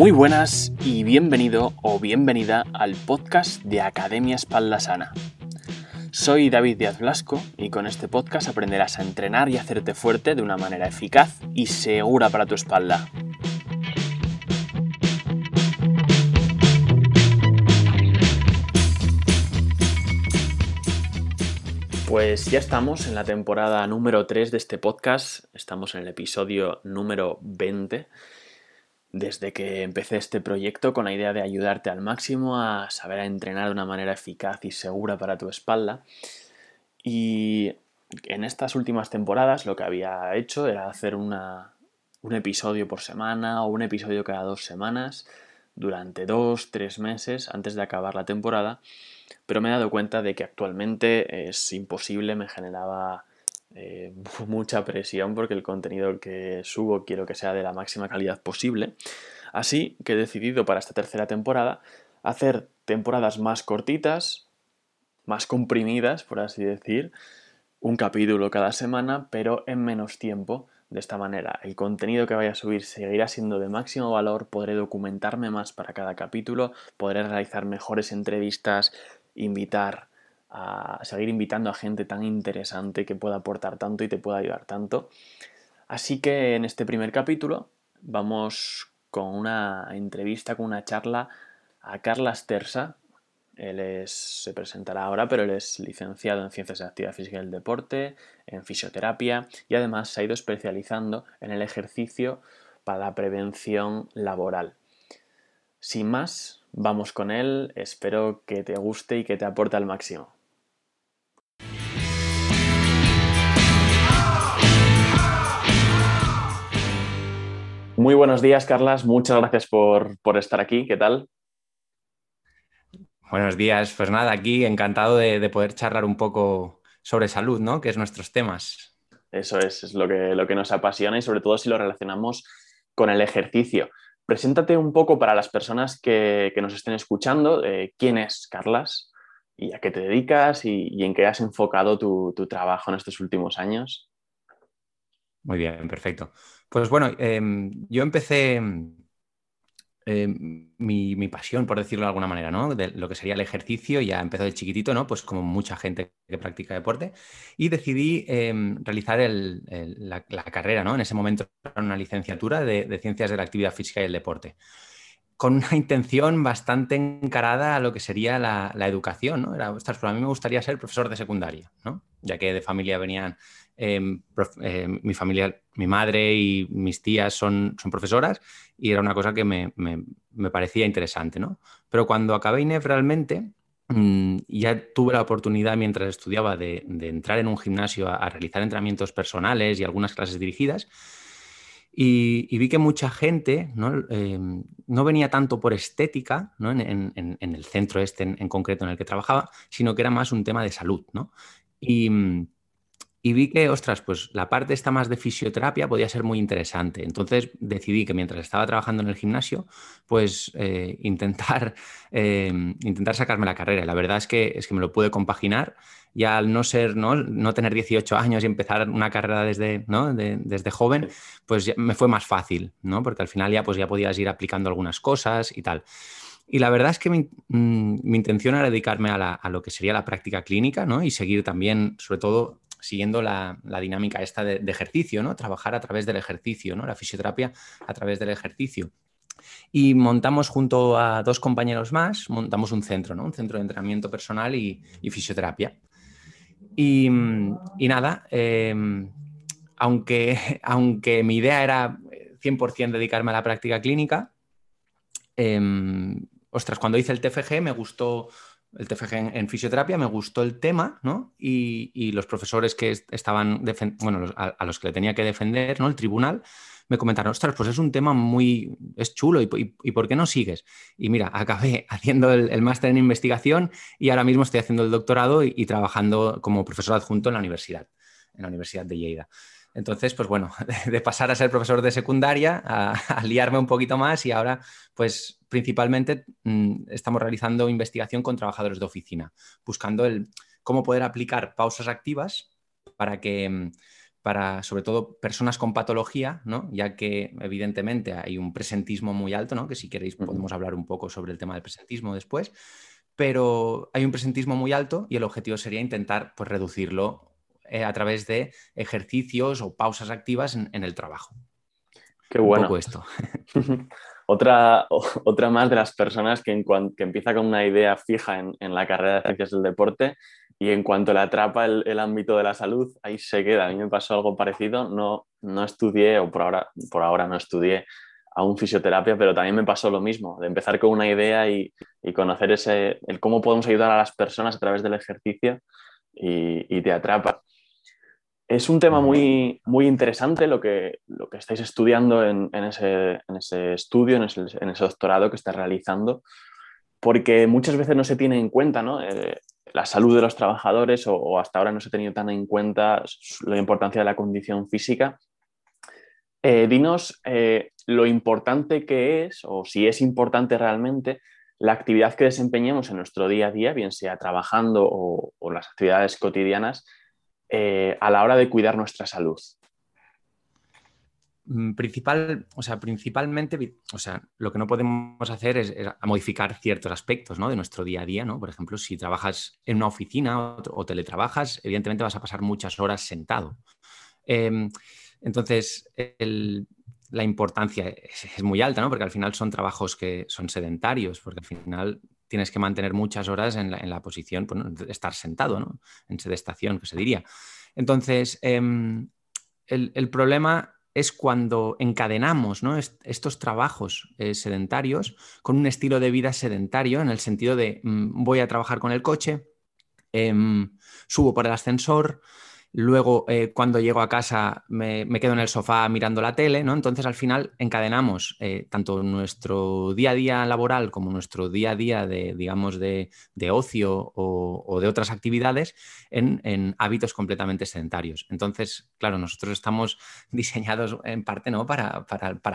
Muy buenas y bienvenido o bienvenida al podcast de Academia Espalda Sana. Soy David Díaz Blasco y con este podcast aprenderás a entrenar y hacerte fuerte de una manera eficaz y segura para tu espalda. Pues ya estamos en la temporada número 3 de este podcast, estamos en el episodio número 20 desde que empecé este proyecto con la idea de ayudarte al máximo a saber entrenar de una manera eficaz y segura para tu espalda. Y en estas últimas temporadas lo que había hecho era hacer un episodio por semana o un episodio cada dos semanas durante dos, tres meses antes de acabar la temporada, pero me he dado cuenta de que actualmente es imposible, me generaba eh, mucha presión porque el contenido que subo quiero que sea de la máxima calidad posible. Así que he decidido para esta tercera temporada hacer temporadas más cortitas, más comprimidas, por así decir, un capítulo cada semana, pero en menos tiempo. De esta manera, el contenido que vaya a subir seguirá siendo de máximo valor, podré documentarme más para cada capítulo, podré realizar mejores entrevistas, invitar a seguir invitando a gente tan interesante que pueda aportar tanto y te pueda ayudar tanto. Así que en este primer capítulo vamos con una entrevista, con una charla a Carlas Tersa. Él se presentará ahora, pero él es licenciado en Ciencias de Actividad Física y el Deporte, en fisioterapia y además se ha ido especializando en el ejercicio para la prevención laboral. Sin más, vamos con él. Espero que te guste y que te aporte al máximo. Muy buenos días, Carlas. Muchas gracias por, estar aquí. ¿Qué tal? Buenos días. Pues nada, aquí encantado de, poder charlar un poco sobre salud, ¿no? Que es nuestros temas. Eso es, es lo que, lo que nos apasiona y sobre todo si lo relacionamos con el ejercicio. Preséntate un poco para las personas que, nos estén escuchando. Eh, ¿Quién es Carlas? ¿Y a qué te dedicas? Y, en qué has enfocado tu, tu trabajo en estos últimos años? Muy bien, perfecto. Pues bueno, em, yo empecé em, mi, pasión, por decirlo de alguna manera, ¿no? De lo que sería el ejercicio, ya empezó de chiquitito, ¿no? Pues como mucha gente que practica deporte, y decidí em, realizar la, carrera, ¿no? En ese momento era una licenciatura de, Ciencias de la Actividad Física y el Deporte con una intención bastante encarada a lo que sería la, educación, ¿no? Era, ostras, pero a mí me gustaría ser profesor de secundaria, ¿no? Ya que de familia venían Em, em, mi familia, mi madre y mis tías son, son profesoras y era una cosa que me, parecía interesante, ¿no? Pero cuando acabé INEF realmente, mm, ya tuve la oportunidad mientras estudiaba de, entrar en un gimnasio a, realizar entrenamientos personales y algunas clases dirigidas. Y, vi que mucha gente ¿no? Em, no venía tanto por estética ¿no? en, el centro este en, concreto en el que trabajaba, sino que era más un tema de salud. ¿no? Y, mm, y vi que, ostras, pues la parte esta más de fisioterapia podía ser muy interesante. Entonces decidí que mientras estaba trabajando en el gimnasio, pues eh, intentar, em, intentar sacarme la carrera. la verdad es que, es que me lo pude compaginar. Ya al no ser, ¿no? no tener 18 años y empezar una carrera desde, ¿no? desde joven, pues me fue más fácil, ¿no? Porque al final ya, pues ya podías ir aplicando algunas cosas y tal. Y la verdad es que mi, mm, intención era dedicarme a, a, lo que sería la práctica clínica, ¿no? Y seguir también, sobre todo, siguiendo la, dinámica esta de, ejercicio, ¿no? Trabajar a través del ejercicio, ¿no? La fisioterapia a través del ejercicio. Y montamos junto a dos compañeros más, montamos un centro, ¿no? Un centro de entrenamiento personal y, fisioterapia. Y, nada, em, aunque, aunque mi idea era 100% dedicarme a la práctica clínica, em, ostras, cuando hice el TFG me gustó el TFG en, fisioterapia, me gustó el tema, ¿no? Y, los profesores que estaban, bueno, a, los que le tenía que defender, ¿no? El tribunal, me comentaron, ostras, pues es un tema muy, es chulo, ¿y, por qué no sigues? Y mira, acabé haciendo el, máster en investigación y ahora mismo estoy haciendo el doctorado y, y trabajando como profesor adjunto en la universidad, en la Universidad de Lleida. Entonces, pues bueno, de pasar a ser profesor de secundaria, a, liarme un poquito más y ahora, pues principalmente mm, estamos realizando investigación con trabajadores de oficina, buscando el cómo poder aplicar pausas activas para que, para sobre todo personas con patología, ¿no? ya que evidentemente hay un presentismo muy alto, ¿no? que si queréis podemos hablar un poco sobre el tema del presentismo después, pero hay un presentismo muy alto y el objetivo sería intentar pues, reducirlo eh, a través de ejercicios o pausas activas en, el trabajo. Qué bueno. Un poco esto. otra, otra más de las personas que, en que empieza con una idea fija en, en la carrera de ciencias del deporte y en cuanto le atrapa el, ámbito de la salud, ahí se queda. A mí me pasó algo parecido. No, no estudié, o por ahora, por ahora no estudié aún fisioterapia, pero también me pasó lo mismo, de empezar con una idea y, conocer ese, el cómo podemos ayudar a las personas a través del ejercicio y, te atrapa. Es un tema muy, muy interesante lo que, lo que estáis estudiando en, ese, estudio, en ese, doctorado que estás realizando, porque muchas veces no se tiene en cuenta ¿no? Eh, la salud de los trabajadores o, hasta ahora no se ha tenido tan en cuenta la importancia de la condición física. Eh, dinos eh, lo importante que es, o si es importante realmente, la actividad que desempeñemos en nuestro día a día, bien sea trabajando o, las actividades cotidianas, eh, a la hora de cuidar nuestra salud. Mm, principal, o sea, principalmente, o sea, lo que no podemos hacer es, modificar ciertos aspectos ¿no? de nuestro día a día, ¿no? Por ejemplo, si trabajas en una oficina o, teletrabajas, evidentemente vas a pasar muchas horas sentado. Em, entonces, la importancia es, muy alta, ¿no? Porque al final son trabajos que son sedentarios, porque al final tienes que mantener muchas horas en la, posición, de estar sentado, ¿no? En sedestación, que se diría. Entonces, em, el, problema es cuando encadenamos estos trabajos eh, sedentarios con un estilo de vida sedentario, en el sentido de mm, voy a trabajar con el coche, em, subo por el ascensor, Luego, eh, cuando llego a casa, me, quedo en el sofá mirando la tele, ¿no? Entonces, al final, encadenamos eh, tanto nuestro día a día laboral como nuestro día a día de, digamos, de, ocio o, de otras actividades en, hábitos completamente sedentarios. Entonces, claro, nosotros estamos diseñados en parte, ¿no? Para,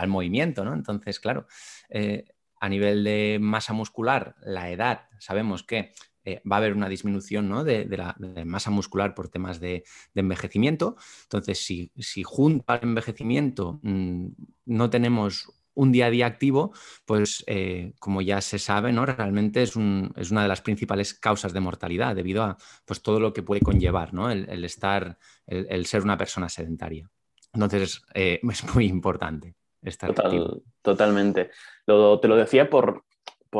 el movimiento, ¿no? Entonces, claro, eh, a nivel de masa muscular, la edad, sabemos que eh, va a haber una disminución de, la masa muscular por temas de, envejecimiento. Entonces, si, junto al envejecimiento mm, no tenemos un día a día activo, pues eh, como ya se sabe, ¿no? realmente es, una de las principales causas de mortalidad debido a pues, todo lo que puede conllevar el, estar, el, ser una persona sedentaria. Entonces, eh, es muy importante estar. Totalmente. te lo decía por,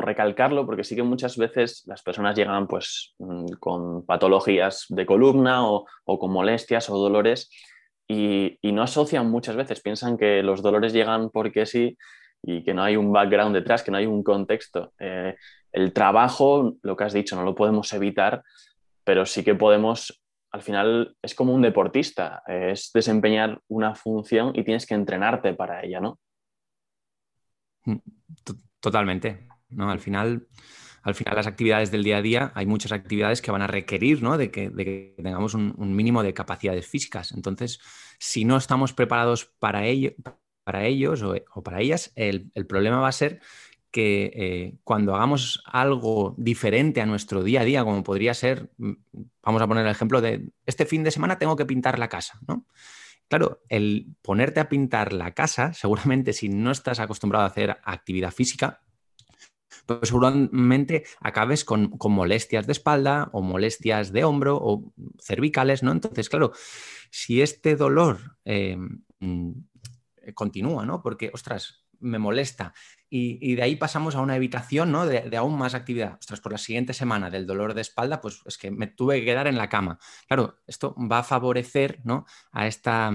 recalcarlo, porque sí que muchas veces las personas llegan pues, mm, con patologías de columna o, con molestias o dolores y, no asocian muchas veces, piensan que los dolores llegan porque sí y que no hay un background detrás, que no hay un contexto. Eh, el trabajo, lo que has dicho, no lo podemos evitar, pero sí que podemos, al final es como un deportista, es desempeñar una función y tienes que entrenarte para ella, ¿no? Mm, totalmente. ¿No? Al final, al final las actividades del día a día, hay muchas actividades que van a requerir de, que, tengamos un, mínimo de capacidades físicas. Entonces, si no estamos preparados para, ello, para ellos o, para ellas, el, problema va a ser que eh, cuando hagamos algo diferente a nuestro día a día, como podría ser, mm, vamos a poner el ejemplo de, este fin de semana tengo que pintar la casa, ¿no? Claro, el ponerte a pintar la casa, seguramente si no estás acostumbrado a hacer actividad física, pues seguramente acabes con, molestias de espalda o molestias de hombro o cervicales, ¿no? Entonces, claro, si este dolor eh, mm, continúa, ¿no? Porque, ostras, me molesta y, de ahí pasamos a una evitación ¿no? de, aún más actividad. Ostras, por la siguiente semana del dolor de espalda, pues es que me tuve que quedar en la cama. Claro, esto va a favorecer ¿no? a, esta,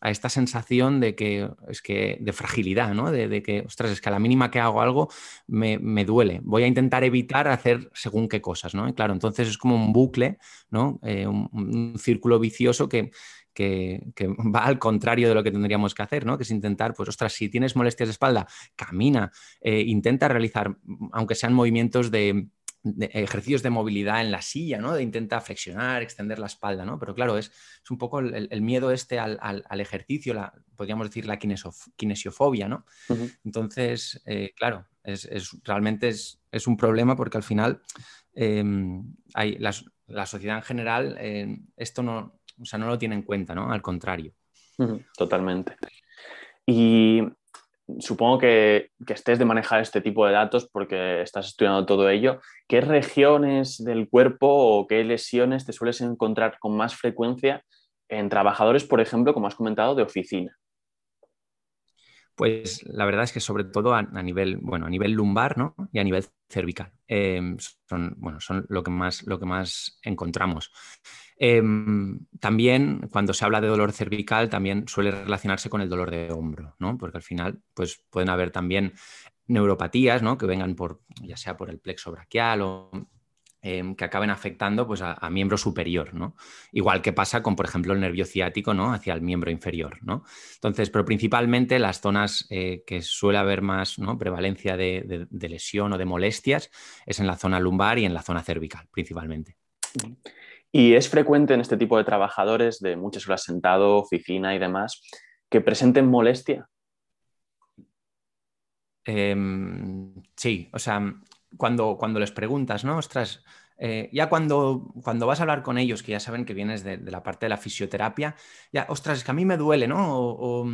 a esta sensación de que es que de fragilidad, ¿no? de, que, ostras, es que a la mínima que hago algo me, duele. Voy a intentar evitar hacer según qué cosas. ¿no? claro, entonces es como un bucle, ¿no? Eh, un círculo vicioso que, que, va al contrario de lo que tendríamos que hacer, ¿no? Que es intentar, pues, ostras, si tienes molestias de espalda, camina, eh, intenta realizar, aunque sean movimientos de, ejercicios de movilidad en la silla, ¿no? De intenta flexionar, extender la espalda, ¿no? Pero claro, es, un poco el, miedo este al, ejercicio, la, podríamos decir la kinesiofobia, ¿no? Entonces, eh, claro, es, realmente es, un problema porque al final em, hay la sociedad en general, esto no, o sea, no lo tiene en cuenta, ¿no? Al contrario. Totalmente. Y supongo que, estés de manejar este tipo de datos porque estás estudiando todo ello. ¿Qué regiones del cuerpo o qué lesiones te sueles encontrar con más frecuencia en trabajadores, por ejemplo, como has comentado, de oficina? Pues la verdad es que sobre todo a, nivel, bueno, a nivel lumbar ¿no? y a nivel cervical. Em, son, bueno, son lo que más, lo que más encontramos. Em, también cuando se habla de dolor cervical también suele relacionarse con el dolor de hombro, ¿no? Porque al final pues, pueden haber también neuropatías ¿no? que vengan por, ya sea por el plexo braquial o Em, que acaben afectando pues, a, miembro superior, ¿no? Igual que pasa con, por ejemplo, el nervio ciático, ¿no? Hacia el miembro inferior, ¿no? Entonces, pero principalmente las zonas eh, que suele haber más ¿no? prevalencia de, lesión o de molestias es en la zona lumbar y en la zona cervical, principalmente. Y es frecuente en este tipo de trabajadores de muchas horas sentado, oficina y demás, que presenten molestia. Em, sí, o sea, cuando, cuando les preguntas, ¿no? Ostras, eh, ya cuando, cuando vas a hablar con ellos, que ya saben que vienes de, la parte de la fisioterapia, ya, ostras, es que a mí me duele, ¿no? O,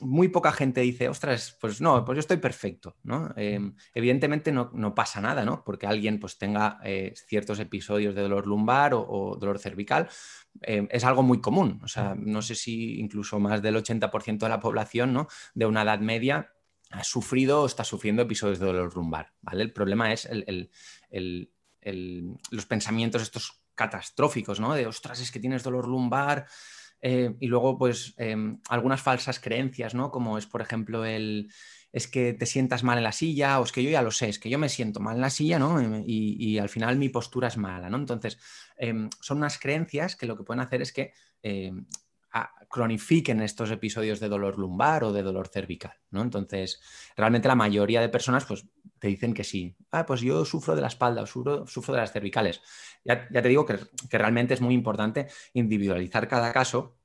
muy poca gente dice, ostras, pues no, pues yo estoy perfecto, ¿no? Em, evidentemente no, pasa nada, ¿no? Porque alguien pues tenga eh, ciertos episodios de dolor lumbar o, dolor cervical, es algo muy común, o sea, no sé si incluso más del 80% de la población, ¿no? De una edad media ha sufrido o está sufriendo episodios de dolor lumbar, ¿vale? El problema es los pensamientos estos catastróficos, ¿no? De, ostras, es que tienes dolor lumbar, eh, y luego, pues, em, algunas falsas creencias, ¿no? Como es, por ejemplo, el es que te sientas mal en la silla, o es que yo ya lo sé, es que yo me siento mal en la silla, ¿no? Y, al final mi postura es mala, ¿no? Entonces, em, son unas creencias que lo que pueden hacer es que em, cronifiquen estos episodios de dolor lumbar o de dolor cervical, ¿no? Entonces, realmente la mayoría de personas pues te dicen que sí. Ah, pues yo sufro de la espalda, sufro, sufro de las cervicales. Ya, te digo que, realmente es muy importante individualizar cada caso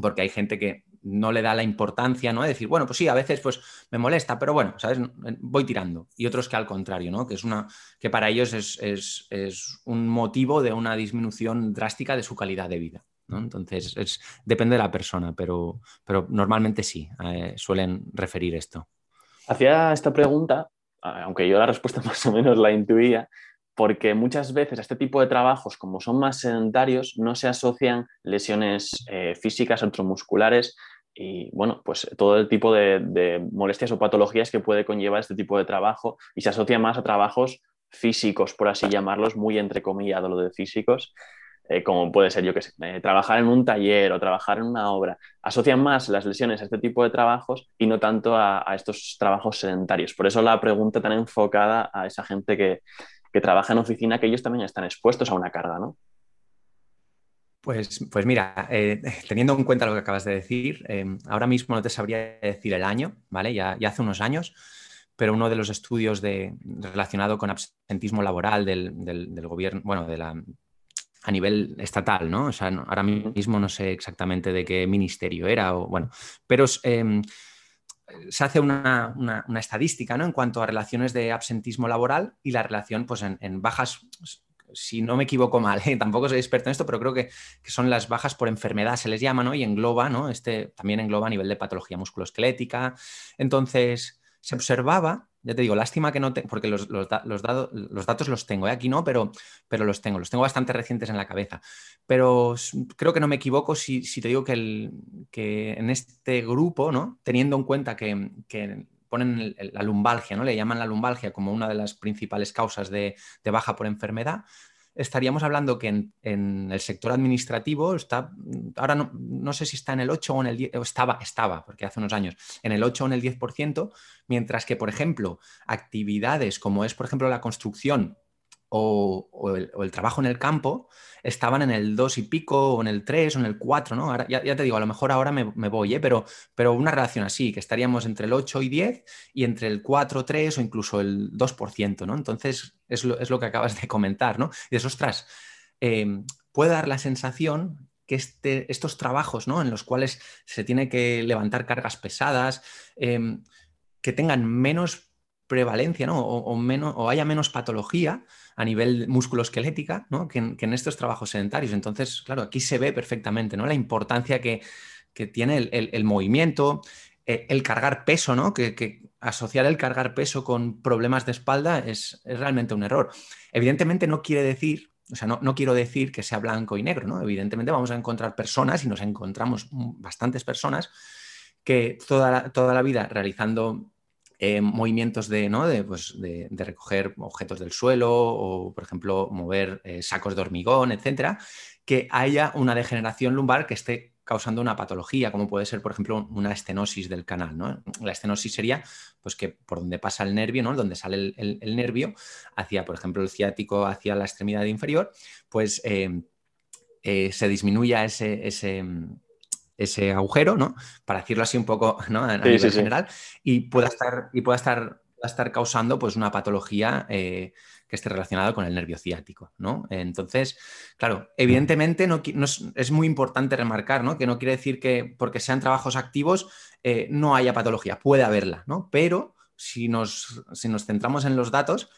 porque hay gente que no le da la importancia, ¿no? De decir, bueno, pues sí, a veces pues me molesta, pero bueno, ¿sabes? Voy tirando. Y otros que al contrario, ¿no? Que es una, que para ellos es, es un motivo de una disminución drástica de su calidad de vida. Entonces, es, depende de la persona, pero, pero normalmente sí, eh, suelen referir esto. Hacía esta pregunta, aunque yo la respuesta más o menos la intuía, porque muchas veces a este tipo de trabajos, como son más sedentarios, no se asocian lesiones eh, físicas o musculares y, bueno, pues todo el tipo de, de, molestias o patologías que puede conllevar este tipo de trabajo y se asocia más a trabajos físicos, por así llamarlos, muy entrecomillado lo de físicos. Eh, como puede ser, yo que sé, eh, trabajar en un taller o trabajar en una obra, asocian más las lesiones a este tipo de trabajos y no tanto a, estos trabajos sedentarios. Por eso la pregunta tan enfocada a esa gente que, trabaja en oficina, que ellos también están expuestos a una carga, ¿no? Pues, pues mira, eh, teniendo en cuenta lo que acabas de decir, ahora mismo no te sabría decir el año, ¿vale? Ya, ya hace unos años, pero uno de los estudios de, relacionado con absentismo laboral del, del, gobierno, bueno, de la, a nivel estatal, ¿no? O sea, ahora mismo no sé exactamente de qué ministerio era, o bueno, pero em, se hace una, estadística, ¿no? En cuanto a relaciones de absentismo laboral y la relación, pues, en, bajas, si no me equivoco mal, tampoco soy experto en esto, pero creo que, que, son las bajas por enfermedad, se les llama, ¿no? Y engloba, ¿no? Este también engloba a nivel de patología musculoesquelética. Entonces, se observaba ya te digo, lástima que no tengo, porque los, datos los tengo, ¿eh? aquí no, pero, pero los tengo, los tengo bastante recientes en la cabeza. Pero creo que no me equivoco si, te digo que, el, que, en este grupo, ¿no? teniendo en cuenta que, ponen la lumbalgia, ¿no? le llaman la lumbalgia como una de las principales causas de, de baja por enfermedad, estaríamos hablando que en, el sector administrativo está, ahora no, sé si está en el 8 o en el 10, estaba, estaba, porque hace unos años, en el 8 o en el 10%, mientras que, por ejemplo, actividades como es, por ejemplo, la construcción o, el, trabajo en el campo estaban en el 2 y pico, o en el 3, o en el 4, ¿no? Ahora, ya, te digo, a lo mejor ahora me, voy, ¿eh? pero, pero una relación así, que estaríamos entre el 8 y 10 y entre el 4, 3 o incluso el 2%, ¿no? Entonces, es lo, que acabas de comentar, ¿no? Y dices, ostras, em, puede dar la sensación que este, estos trabajos, ¿no? En los cuales se tiene que levantar cargas pesadas, em, que tengan menos prevalencia, ¿no? O, menos, o haya menos patología, a nivel musculoesquelética ¿no? que, en, estos trabajos sedentarios. Entonces, claro, aquí se ve perfectamente ¿no? la importancia que, tiene el, movimiento, eh, el cargar peso, ¿no? Que, asociar el cargar peso con problemas de espalda es, realmente un error. Evidentemente no quiere decir, o sea, no, no, quiero decir que sea blanco y negro, ¿no? Evidentemente vamos a encontrar personas y nos encontramos bastantes personas que toda toda la vida realizando eh, movimientos de, ¿no? Pues, de, de, recoger objetos del suelo o, por ejemplo, mover eh, sacos de hormigón, etcétera, que haya una degeneración lumbar que esté causando una patología, como puede ser, por ejemplo, una estenosis del canal. ¿no? La estenosis sería pues, que por donde pasa el nervio, ¿no? donde sale el, nervio, hacia, por ejemplo, el ciático, hacia la extremidad inferior, pues eh, se disminuya ese, ese, ese agujero, ¿no? Para decirlo así un poco, ¿no? A, nivel general, y pueda estar, y pueda estar, estar causando pues una patología eh, que esté relacionada con el nervio ciático, ¿no? Entonces, claro, evidentemente no, es, muy importante remarcar, ¿no? Que no quiere decir que porque sean trabajos activos eh, no haya patología, puede haberla, ¿no? Pero si nos, si nos centramos en los datos,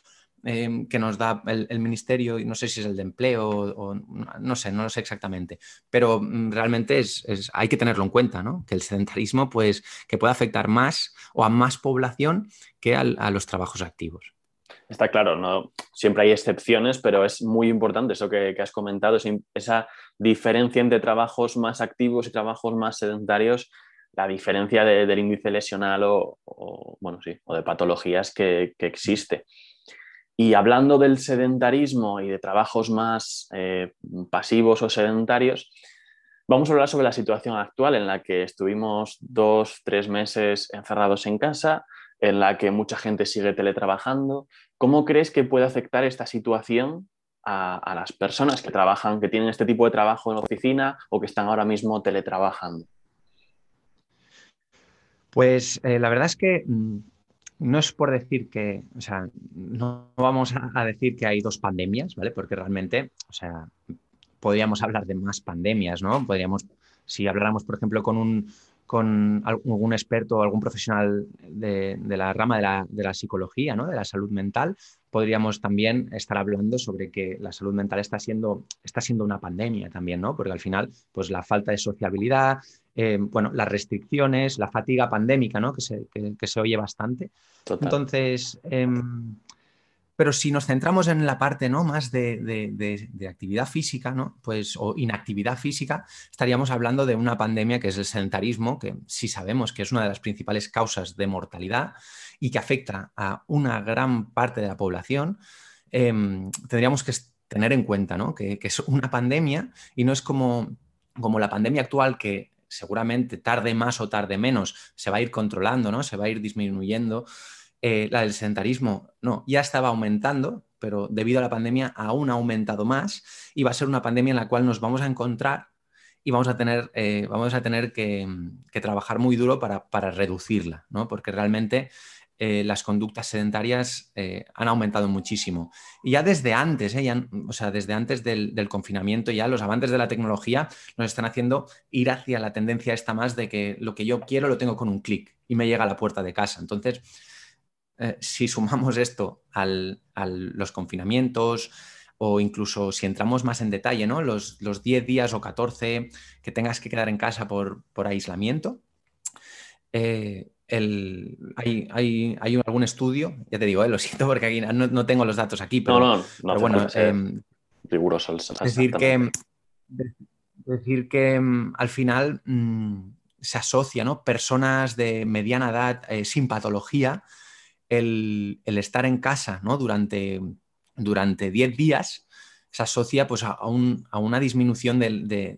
Em, que nos da el, ministerio, y no sé si es el de empleo o, no sé, no lo sé exactamente, pero mm, realmente es, hay que tenerlo en cuenta, ¿no? Que el sedentarismo, pues, que puede afectar más o a más población que a los trabajos activos. Está claro, ¿no? siempre hay excepciones, pero es muy importante eso que, has comentado, esa diferencia entre trabajos más activos y trabajos más sedentarios, la diferencia del índice lesional o, bueno, sí, o de patologías que, que existe. Y hablando del sedentarismo y de trabajos más eh, pasivos o sedentarios, vamos a hablar sobre la situación actual en la que estuvimos dos, tres meses encerrados en casa, en la que mucha gente sigue teletrabajando. ¿Cómo crees que puede afectar esta situación a, las personas que trabajan, que tienen este tipo de trabajo en oficina o que están ahora mismo teletrabajando? Pues eh, la verdad es que mm, no es por decir que, o sea, no vamos a, decir que hay dos pandemias, ¿vale? Porque realmente, o sea, podríamos hablar de más pandemias, ¿no? Podríamos, si habláramos, por ejemplo, con un con algún experto o algún profesional de, la rama de la, de la, psicología, ¿no? de la salud mental, podríamos también estar hablando sobre que la salud mental está siendo, está siendo una pandemia también, ¿no? porque al final pues, la falta de sociabilidad, eh, bueno, las restricciones, la fatiga pandémica, ¿no? que, se, que, se oye bastante. Entonces, em, pero si nos centramos en la parte ¿no? más de, actividad física, ¿no? pues, o inactividad física, estaríamos hablando de una pandemia que es el sedentarismo, que sí sabemos que es una de las principales causas de mortalidad y que afecta a una gran parte de la población. Em, tendríamos que tener en cuenta ¿no? que, es una pandemia y no es como, como la pandemia actual que seguramente tarde más o tarde menos se va a ir controlando, ¿no? se va a ir disminuyendo eh, la del sedentarismo no, ya estaba aumentando, pero debido a la pandemia aún ha aumentado más y va a ser una pandemia en la cual nos vamos a encontrar y vamos a tener, eh, vamos a tener que, trabajar muy duro para, reducirla, ¿no? porque realmente eh, las conductas sedentarias han aumentado muchísimo. Y ya desde antes, o sea, desde antes del, del, confinamiento, ya los avances de la tecnología nos están haciendo ir hacia la tendencia esta más de que lo que yo quiero lo tengo con un clic y me llega a la puerta de casa. Entonces, eh, si sumamos esto a los confinamientos o incluso si entramos más en detalle, ¿no? los, 10 días o 14 que tengas que quedar en casa por, aislamiento, eh, hay, algún estudio, ya te digo, eh, lo siento porque aquí no, tengo los datos aquí, pero, no, no, bueno, em, riguroso. Decir que, decir que em, al final mm, se asocia, ¿no? Personas de mediana edad sin patología el, estar en casa ¿no? durante, durante 10 días se asocia pues, a, una disminución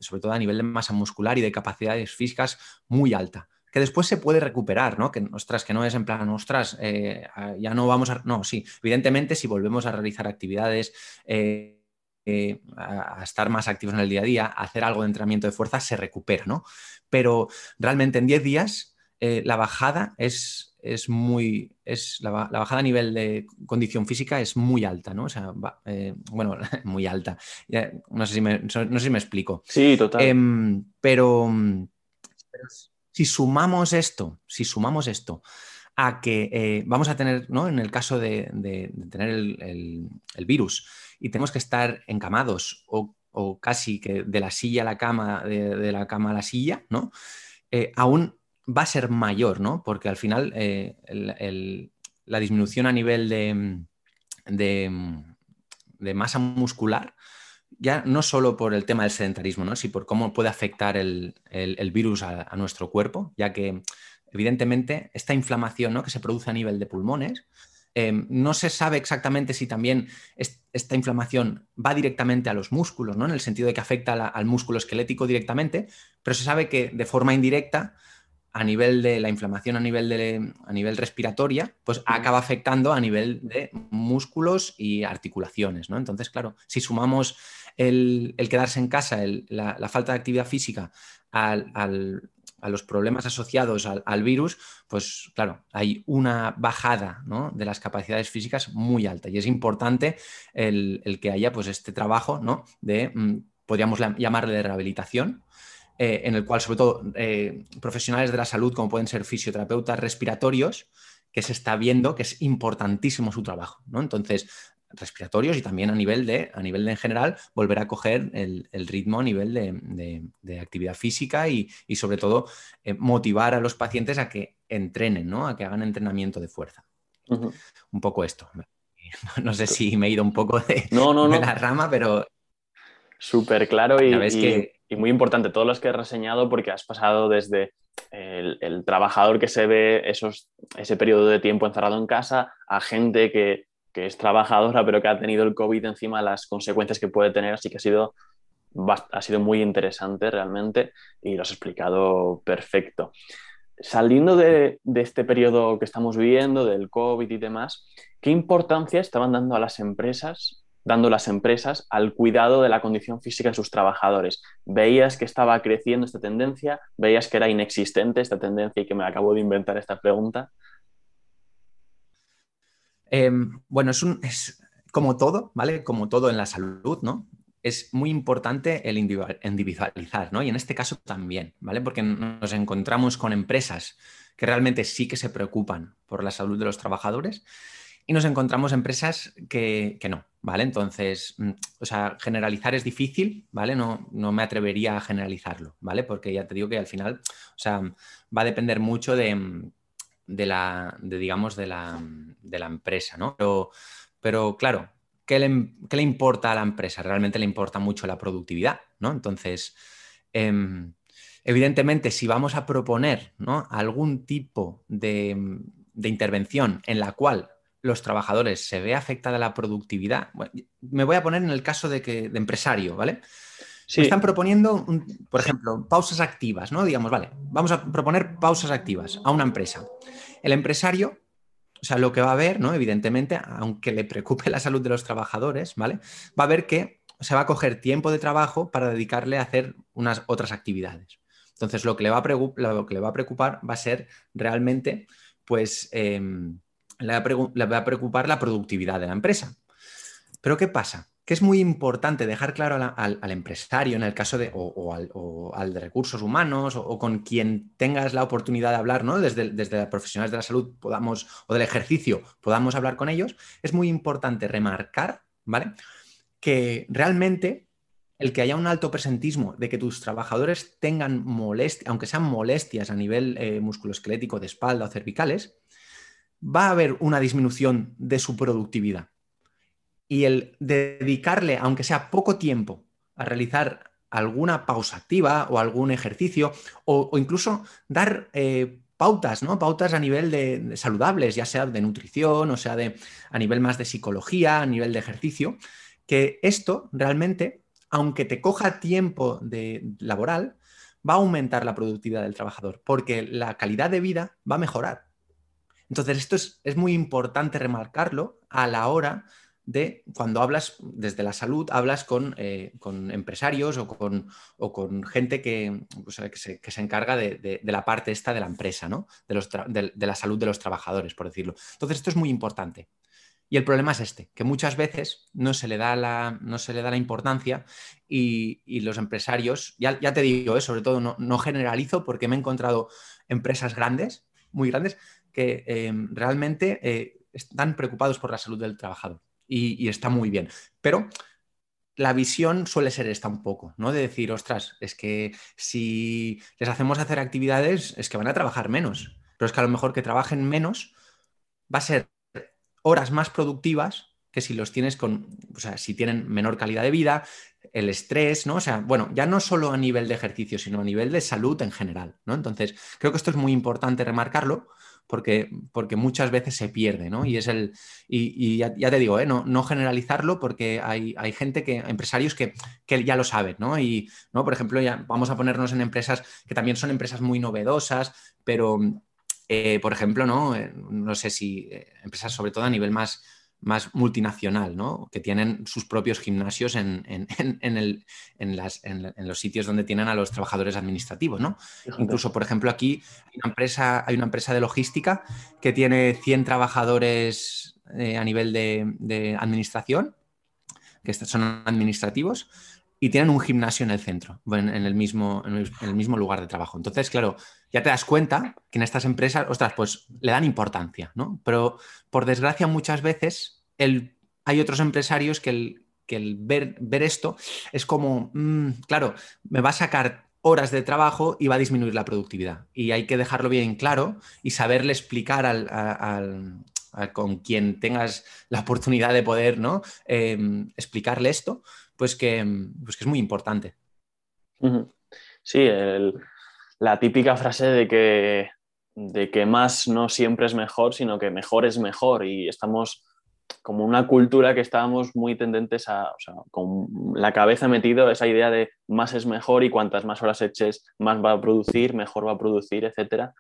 sobre todo a nivel de masa muscular y de capacidades físicas muy alta que después se puede recuperar, ¿no? Que, ostras, que no es en plan, ostras, eh, ya no vamos a... No, sí, evidentemente si volvemos a realizar actividades, eh, eh, a, estar más activos en el día a día, a hacer algo de entrenamiento de fuerza, se recupera, ¿no? Pero realmente en 10 días la bajada es, es muy, es la, bajada a nivel de condición física es muy alta, ¿no? O sea, eh, bueno, muy alta. no, sé si me, no sé si me explico. Sí, total. Em, pero, si sumamos esto, si sumamos esto a que eh, vamos a tener, ¿no? En el caso de, tener el, virus y tenemos que estar encamados o, casi que de la silla a la cama, de, la cama a la silla, ¿no? Eh, aún va a ser mayor, ¿no? Porque al final eh, la disminución a nivel de, de, masa muscular, ya no solo por el tema del sedentarismo, ¿no? sino por cómo puede afectar el, virus a, nuestro cuerpo, ya que evidentemente esta inflamación ¿no? que se produce a nivel de pulmones, em, no se sabe exactamente si también esta inflamación va directamente a los músculos, ¿no? en el sentido de que afecta al músculo esquelético directamente, pero se sabe que de forma indirecta a nivel de la inflamación a nivel, de, a nivel respiratoria, pues acaba afectando a nivel de músculos y articulaciones, ¿no? Entonces, claro, si sumamos el, quedarse en casa, la, falta de actividad física a los problemas asociados al, virus, pues claro, hay una bajada de las capacidades físicas muy alta y es importante el, que haya pues este trabajo ¿no? de, mm, podríamos llamarle de rehabilitación, eh, en el cual sobre todo eh, profesionales de la salud, como pueden ser fisioterapeutas respiratorios, que se está viendo que es importantísimo su trabajo. ¿no? Entonces, respiratorios y también a nivel de, a nivel de en general, volver a coger el, ritmo a nivel de, actividad física y, sobre todo eh, motivar a los pacientes a que entrenen, ¿no? a que hagan entrenamiento de fuerza. Un poco esto. No sé si me he ido un poco de, no, no, la rama, pero... Súper claro y, y muy importante, todos los que he reseñado, porque has pasado desde el, trabajador que se ve esos, ese periodo de tiempo encerrado en casa a gente que, es trabajadora, pero que ha tenido el COVID encima, las consecuencias que puede tener. Así que ha sido, ha sido muy interesante realmente y lo has explicado perfecto. Saliendo de, de este periodo que estamos viviendo, del COVID y demás, ¿qué importancia estaban dando a las empresas dando las empresas al cuidado de la condición física de sus trabajadores. ¿Veías que estaba creciendo esta tendencia? ¿Veías que era inexistente esta tendencia y que me acabo de inventar esta pregunta? Em, bueno, es, un, es como todo, ¿vale? Como todo en la salud, ¿no? Es muy importante el individualizar, ¿no? Y en este caso también, ¿vale? Porque nos encontramos con empresas que realmente sí que se preocupan por la salud de los trabajadores y nos encontramos empresas que, no, ¿vale? Entonces, mm, o sea, generalizar es difícil, ¿vale? No, no me atrevería a generalizarlo, ¿vale? Porque ya te digo que al final, o sea, va a depender mucho de, mm, la, digamos, de la, empresa, ¿no? Pero, pero claro, ¿qué le, importa a la empresa? Realmente le importa mucho la productividad, ¿no? Entonces, em, evidentemente, si vamos a proponer ¿no? algún tipo de, de intervención en la cual los trabajadores se ve afectada la productividad. me voy a poner en el caso de que de empresario, ¿vale? Sí. están proponiendo, por ejemplo, pausas activas, ¿no? Digamos, vale, vamos a proponer pausas activas a una empresa. El empresario, o sea, lo que va a ver, ¿no? Evidentemente, aunque le preocupe la salud de los trabajadores, ¿vale? Va a ver que se va a coger tiempo de trabajo para dedicarle a hacer unas otras actividades. Entonces, lo que le va a, lo que le va a preocupar va a ser realmente, pues, em, le va, a preocupar la productividad de la empresa. Pero ¿qué pasa? Que es muy importante dejar claro al, empresario, en el caso de, o, al, de recursos humanos, o, con quien tengas la oportunidad de hablar, ¿no? Desde, desde profesionales de la salud podamos, o del ejercicio, podamos hablar con ellos, es muy importante remarcar, ¿vale? Que realmente el que haya un alto presentismo de que tus trabajadores tengan molestias, aunque sean molestias a nivel eh, musculoesquelético de espalda o cervicales, va a haber una disminución de su productividad. Y el dedicarle, aunque sea poco tiempo, a realizar alguna pausa activa o algún ejercicio, o, incluso dar eh, pautas, ¿no? Pautas a nivel de, saludables, ya sea de nutrición, o sea de a nivel más de psicología, a nivel de ejercicio, que esto realmente, aunque te coja tiempo de laboral, va a aumentar la productividad del trabajador, porque la calidad de vida va a mejorar. Entonces, esto es, muy importante remarcarlo a la hora de cuando hablas desde la salud, hablas con, eh, empresarios o con, con gente que, que, se, encarga de, la parte esta de la empresa, ¿no? de, los de, la salud de los trabajadores, por decirlo. Entonces, esto es muy importante. Y el problema es este, que muchas veces no se le da la, no se le da la importancia y, los empresarios, ya, ya, te digo, ¿eh? sobre todo no, no generalizo porque me he encontrado empresas grandes, muy grandes, que em, realmente eh, están preocupados por la salud del trabajador y, está muy bien. Pero la visión suele ser esta un poco, ¿no? De decir, ostras, es que si les hacemos hacer actividades, es que van a trabajar menos. Pero es que a lo mejor que trabajen menos va a ser horas más productivas que si los tienes con, o sea, si tienen menor calidad de vida, el estrés, ¿no? O sea, bueno, ya no solo a nivel de ejercicio, sino a nivel de salud en general, ¿no? Entonces, creo que esto es muy importante remarcarlo porque, porque muchas veces se pierde, ¿no? Y es el, y, ya, te digo, ¿eh? no, no, generalizarlo porque hay, hay gente que, empresarios que, que, ya lo saben, ¿no? Y, ¿no? Por ejemplo, ya vamos a ponernos en empresas que también son empresas muy novedosas, pero, eh, por ejemplo, ¿no? Eh, no sé si empresas sobre todo a nivel más más multinacional, ¿no? que tienen sus propios gimnasios en, los sitios donde tienen a los trabajadores administrativos. ¿no? Incluso, por ejemplo, aquí hay una, empresa, hay una empresa de logística que tiene 100 trabajadores eh, a nivel de, administración, que son administrativos, y tienen un gimnasio en el centro, en, el mismo, en el mismo lugar de trabajo. Entonces, claro, ya te das cuenta que en estas empresas, ostras, pues le dan importancia, ¿no? Pero por desgracia muchas veces el, hay otros empresarios que el, que el ver, ver, esto es como, mm, claro, me va a sacar horas de trabajo y va a disminuir la productividad. Y hay que dejarlo bien claro y saberle explicar al, con quien tengas la oportunidad de poder ¿no? Em, explicarle esto, pues que, pues que es muy importante. Sí, el, la típica frase de que, de que más no siempre es mejor, sino que mejor es mejor. Y estamos como una cultura que estábamos muy tendentes a, o sea, con la cabeza metido esa idea de más es mejor y cuantas más horas eches, más va a producir, mejor va a producir, etc.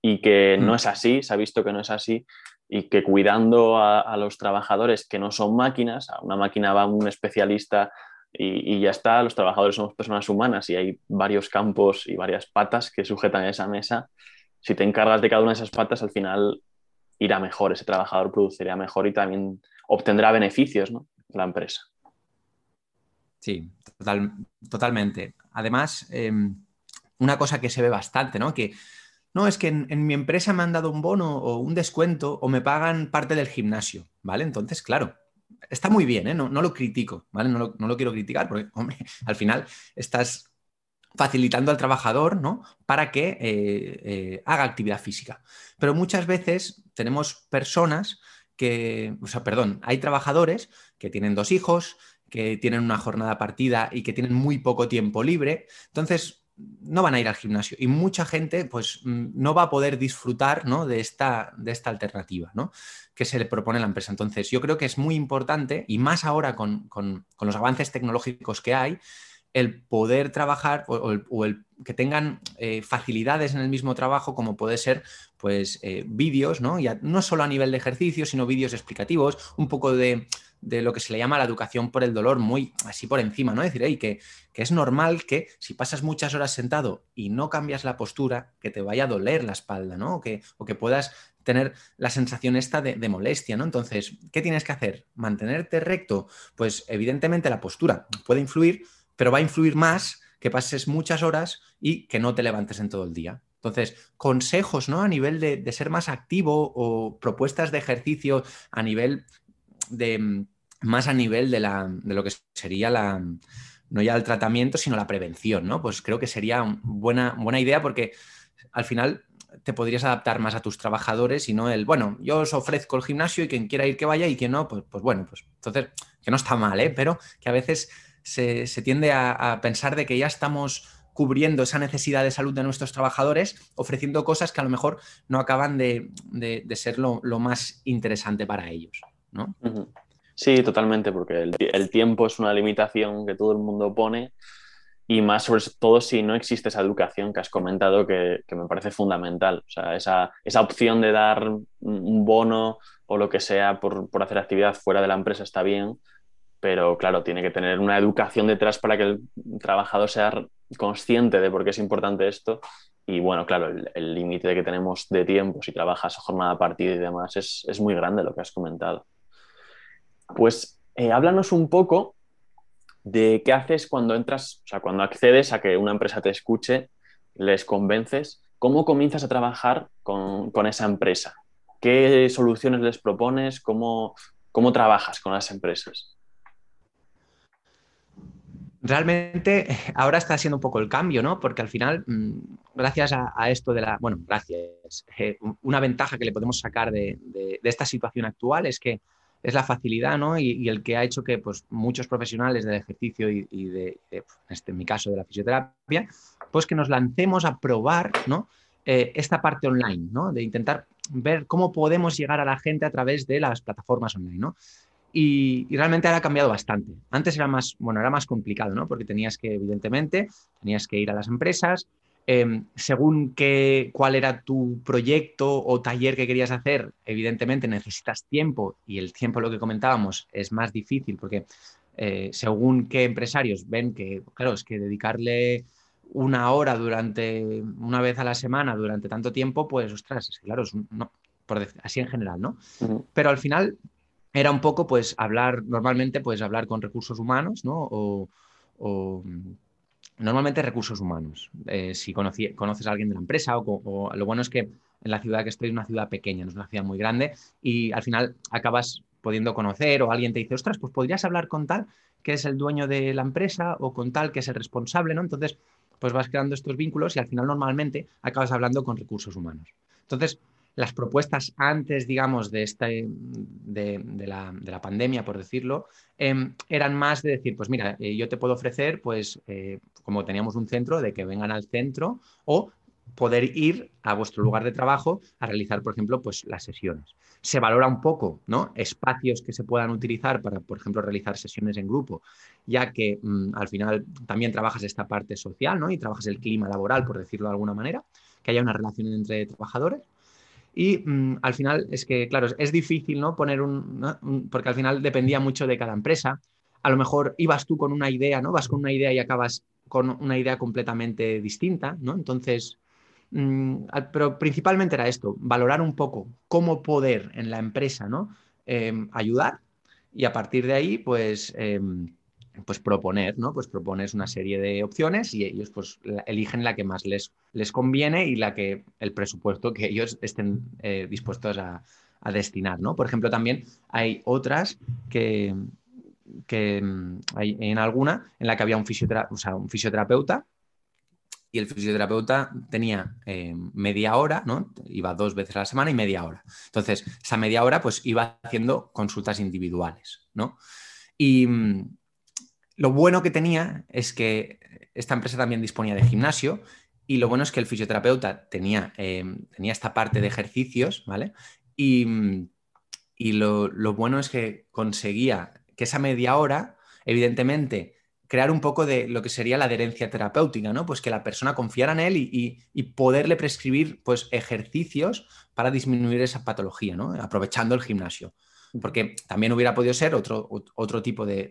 Y que no mm. es así, se ha visto que no es así y que cuidando a, los trabajadores que no son máquinas, a una máquina va un especialista y, ya está, los trabajadores somos personas humanas y hay varios campos y varias patas que sujetan esa mesa. Si te encargas de cada una de esas patas, al final irá mejor, ese trabajador producirá mejor y también obtendrá beneficios, ¿no? La empresa. Sí, totalmente. Además, em, una cosa que se ve bastante, ¿no? Que no, es que en, mi empresa me han dado un bono o un descuento o me pagan parte del gimnasio, ¿vale? Entonces, claro, está muy bien, ¿eh? no, lo critico, ¿vale? No lo, quiero criticar porque, hombre, al final estás facilitando al trabajador, ¿no? Para que eh, eh, haga actividad física. Pero muchas veces tenemos personas que, o sea, perdón, hay trabajadores que tienen dos hijos, que tienen una jornada partida y que tienen muy poco tiempo libre. Entonces, no van a ir al gimnasio y mucha gente pues mm, no va a poder disfrutar ¿no? de, esta, de esta alternativa ¿no? que se le propone la empresa. Entonces yo creo que es muy importante y más ahora con, los avances tecnológicos que hay, el poder trabajar o, el, que tengan eh, facilidades en el mismo trabajo como puede ser pues eh, vídeos, ¿no? No solo a nivel de ejercicio, sino vídeos explicativos, un poco de de lo que se le llama la educación por el dolor, muy así por encima, ¿no? Es decir, que, que, es normal que si pasas muchas horas sentado y no cambias la postura, que te vaya a doler la espalda, ¿no? O que, o que puedas tener la sensación esta de, molestia, ¿no? Entonces, ¿qué tienes que hacer? ¿Mantenerte recto? Pues evidentemente la postura puede influir, pero va a influir más que pases muchas horas y que no te levantes en todo el día. Entonces, consejos, ¿no? A nivel de, de ser más activo o propuestas de ejercicio a nivel de más a nivel de, la, de lo que sería la, no ya el tratamiento, sino la prevención, ¿no? Pues creo que sería buena, buena idea porque al final te podrías adaptar más a tus trabajadores y no el, bueno, yo os ofrezco el gimnasio y quien quiera ir que vaya y quien no, pues, pues bueno, pues entonces, que no está mal, ¿eh? Pero que a veces se, tiende a, pensar de que ya estamos cubriendo esa necesidad de salud de nuestros trabajadores, ofreciendo cosas que a lo mejor no acaban de, ser lo, más interesante para ellos, ¿no? Sí, totalmente, porque el, tiempo es una limitación que todo el mundo pone y más sobre todo si no existe esa educación que has comentado que, me parece fundamental. O sea, esa, esa, opción de dar un bono o lo que sea por, por, hacer actividad fuera de la empresa está bien, pero claro, tiene que tener una educación detrás para que el trabajador sea consciente de por qué es importante esto. Y bueno, claro, el límite que tenemos de tiempo, si trabajas jornada partida y demás, es, es muy grande lo que has comentado. Pues eh, háblanos un poco de qué haces cuando entras, o sea, cuando accedes a que una empresa te escuche, les convences, ¿cómo comienzas a trabajar con, esa empresa? ¿Qué soluciones les propones? ¿Cómo, cómo trabajas con las empresas? Realmente ahora está siendo un poco el cambio, ¿no? Porque al final, mm, gracias a, esto de la, bueno, gracias, eh, una ventaja que le podemos sacar de, esta situación actual es que es la facilidad, ¿no? Y, el que ha hecho que pues, muchos profesionales del ejercicio y, de, este, en mi caso, de la fisioterapia, pues que nos lancemos a probar, ¿no? Eh, esta parte online, ¿no? De intentar ver cómo podemos llegar a la gente a través de las plataformas online, ¿no? Y, realmente ahora ha cambiado bastante. Antes era más, bueno, era más complicado, ¿no? Porque tenías que, evidentemente, tenías que ir a las empresas, em, según qué, cuál era tu proyecto o taller que querías hacer, evidentemente necesitas tiempo y el tiempo, lo que comentábamos, es más difícil porque eh, según qué empresarios ven que, claro, es que dedicarle una hora durante, una vez a la semana durante tanto tiempo, pues, ostras, es claro, es no, por así en general, ¿no? Pero al final era un poco, pues, hablar, normalmente, pues, hablar con recursos humanos, ¿no? O, normalmente recursos humanos. Eh, si conoces a alguien de la empresa o, lo bueno es que en la ciudad que estoy es una ciudad pequeña, no es una ciudad muy grande y al final acabas pudiendo conocer o alguien te dice, ostras, pues podrías hablar con tal que es el dueño de la empresa o con tal que es el responsable, ¿no? Entonces, pues vas creando estos vínculos y al final normalmente acabas hablando con recursos humanos. Entonces, las propuestas antes, digamos, de, este, de, la, pandemia, por decirlo, em, eran más de decir, pues mira, eh, yo te puedo ofrecer, pues eh, como teníamos un centro, de que vengan al centro o poder ir a vuestro lugar de trabajo a realizar, por ejemplo, pues las sesiones. Se valora un poco, ¿no? Espacios que se puedan utilizar para, por ejemplo, realizar sesiones en grupo, ya que mm, al final también trabajas esta parte social, ¿no? Y trabajas el clima laboral, por decirlo de alguna manera, que haya una relación entre trabajadores. Y mm, al final es que, claro, es difícil, ¿no? Poner un, porque al final dependía mucho de cada empresa. A lo mejor ibas tú con una idea, ¿no? Vas con una idea y acabas con una idea completamente distinta, ¿no? Entonces, Mm, pero principalmente era esto, valorar un poco cómo poder en la empresa ¿no? Em, ayudar y a partir de ahí, pues, em, pues proponer, ¿no? Pues propones una serie de opciones y ellos pues eligen la que más les, les conviene y la que el presupuesto que ellos estén eh, dispuestos a, destinar, ¿no? Por ejemplo, también hay otras que, que em, hay en alguna en la que había un, un fisioterapeuta y el fisioterapeuta tenía eh, media hora, ¿no? Iba dos veces a la semana y media hora. Entonces, esa media hora, pues iba haciendo consultas individuales, ¿no? Y mm, lo bueno que tenía es que esta empresa también disponía de gimnasio y lo bueno es que el fisioterapeuta tenía, eh, tenía esta parte de ejercicios, ¿vale? Y, mm, lo, lo bueno es que conseguía que esa media hora, evidentemente, crear un poco de lo que sería la adherencia terapéutica, ¿no? Pues que la persona confiara en él y, poderle prescribir pues, ejercicios para disminuir esa patología, ¿no? Aprovechando el gimnasio. Porque también hubiera podido ser otro, otro tipo de,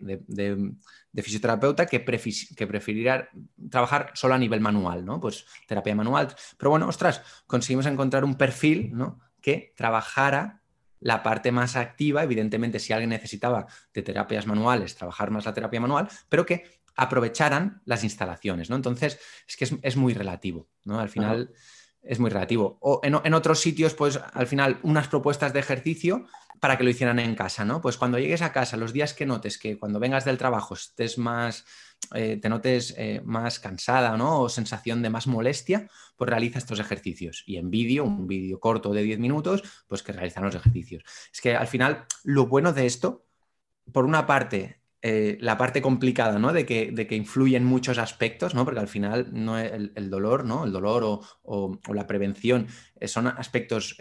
fisioterapeuta que, que preferiría trabajar solo a nivel manual, ¿no? Pues terapia manual. Pero bueno, ostras, conseguimos encontrar un perfil, ¿no? Que trabajara la parte más activa, evidentemente si alguien necesitaba de terapias manuales, trabajar más la terapia manual, pero que aprovecharan las instalaciones, ¿no? Entonces, es que es, muy relativo, ¿no? Al final es muy relativo. O en, otros sitios, pues al final unas propuestas de ejercicio para que lo hicieran en casa, ¿no? Pues cuando llegues a casa, los días que notes que cuando vengas del trabajo estés más, eh, te notes eh, más cansada, ¿no? O sensación de más molestia, pues realiza estos ejercicios. Y en vídeo, un vídeo corto de 10 minutos, pues que realizan los ejercicios. Es que al final, lo bueno de esto, por una parte, eh, la parte complicada, ¿no? De que, de que influye en muchos aspectos, ¿no? Porque al final no el, el dolor, ¿no? El dolor o, la prevención son aspectos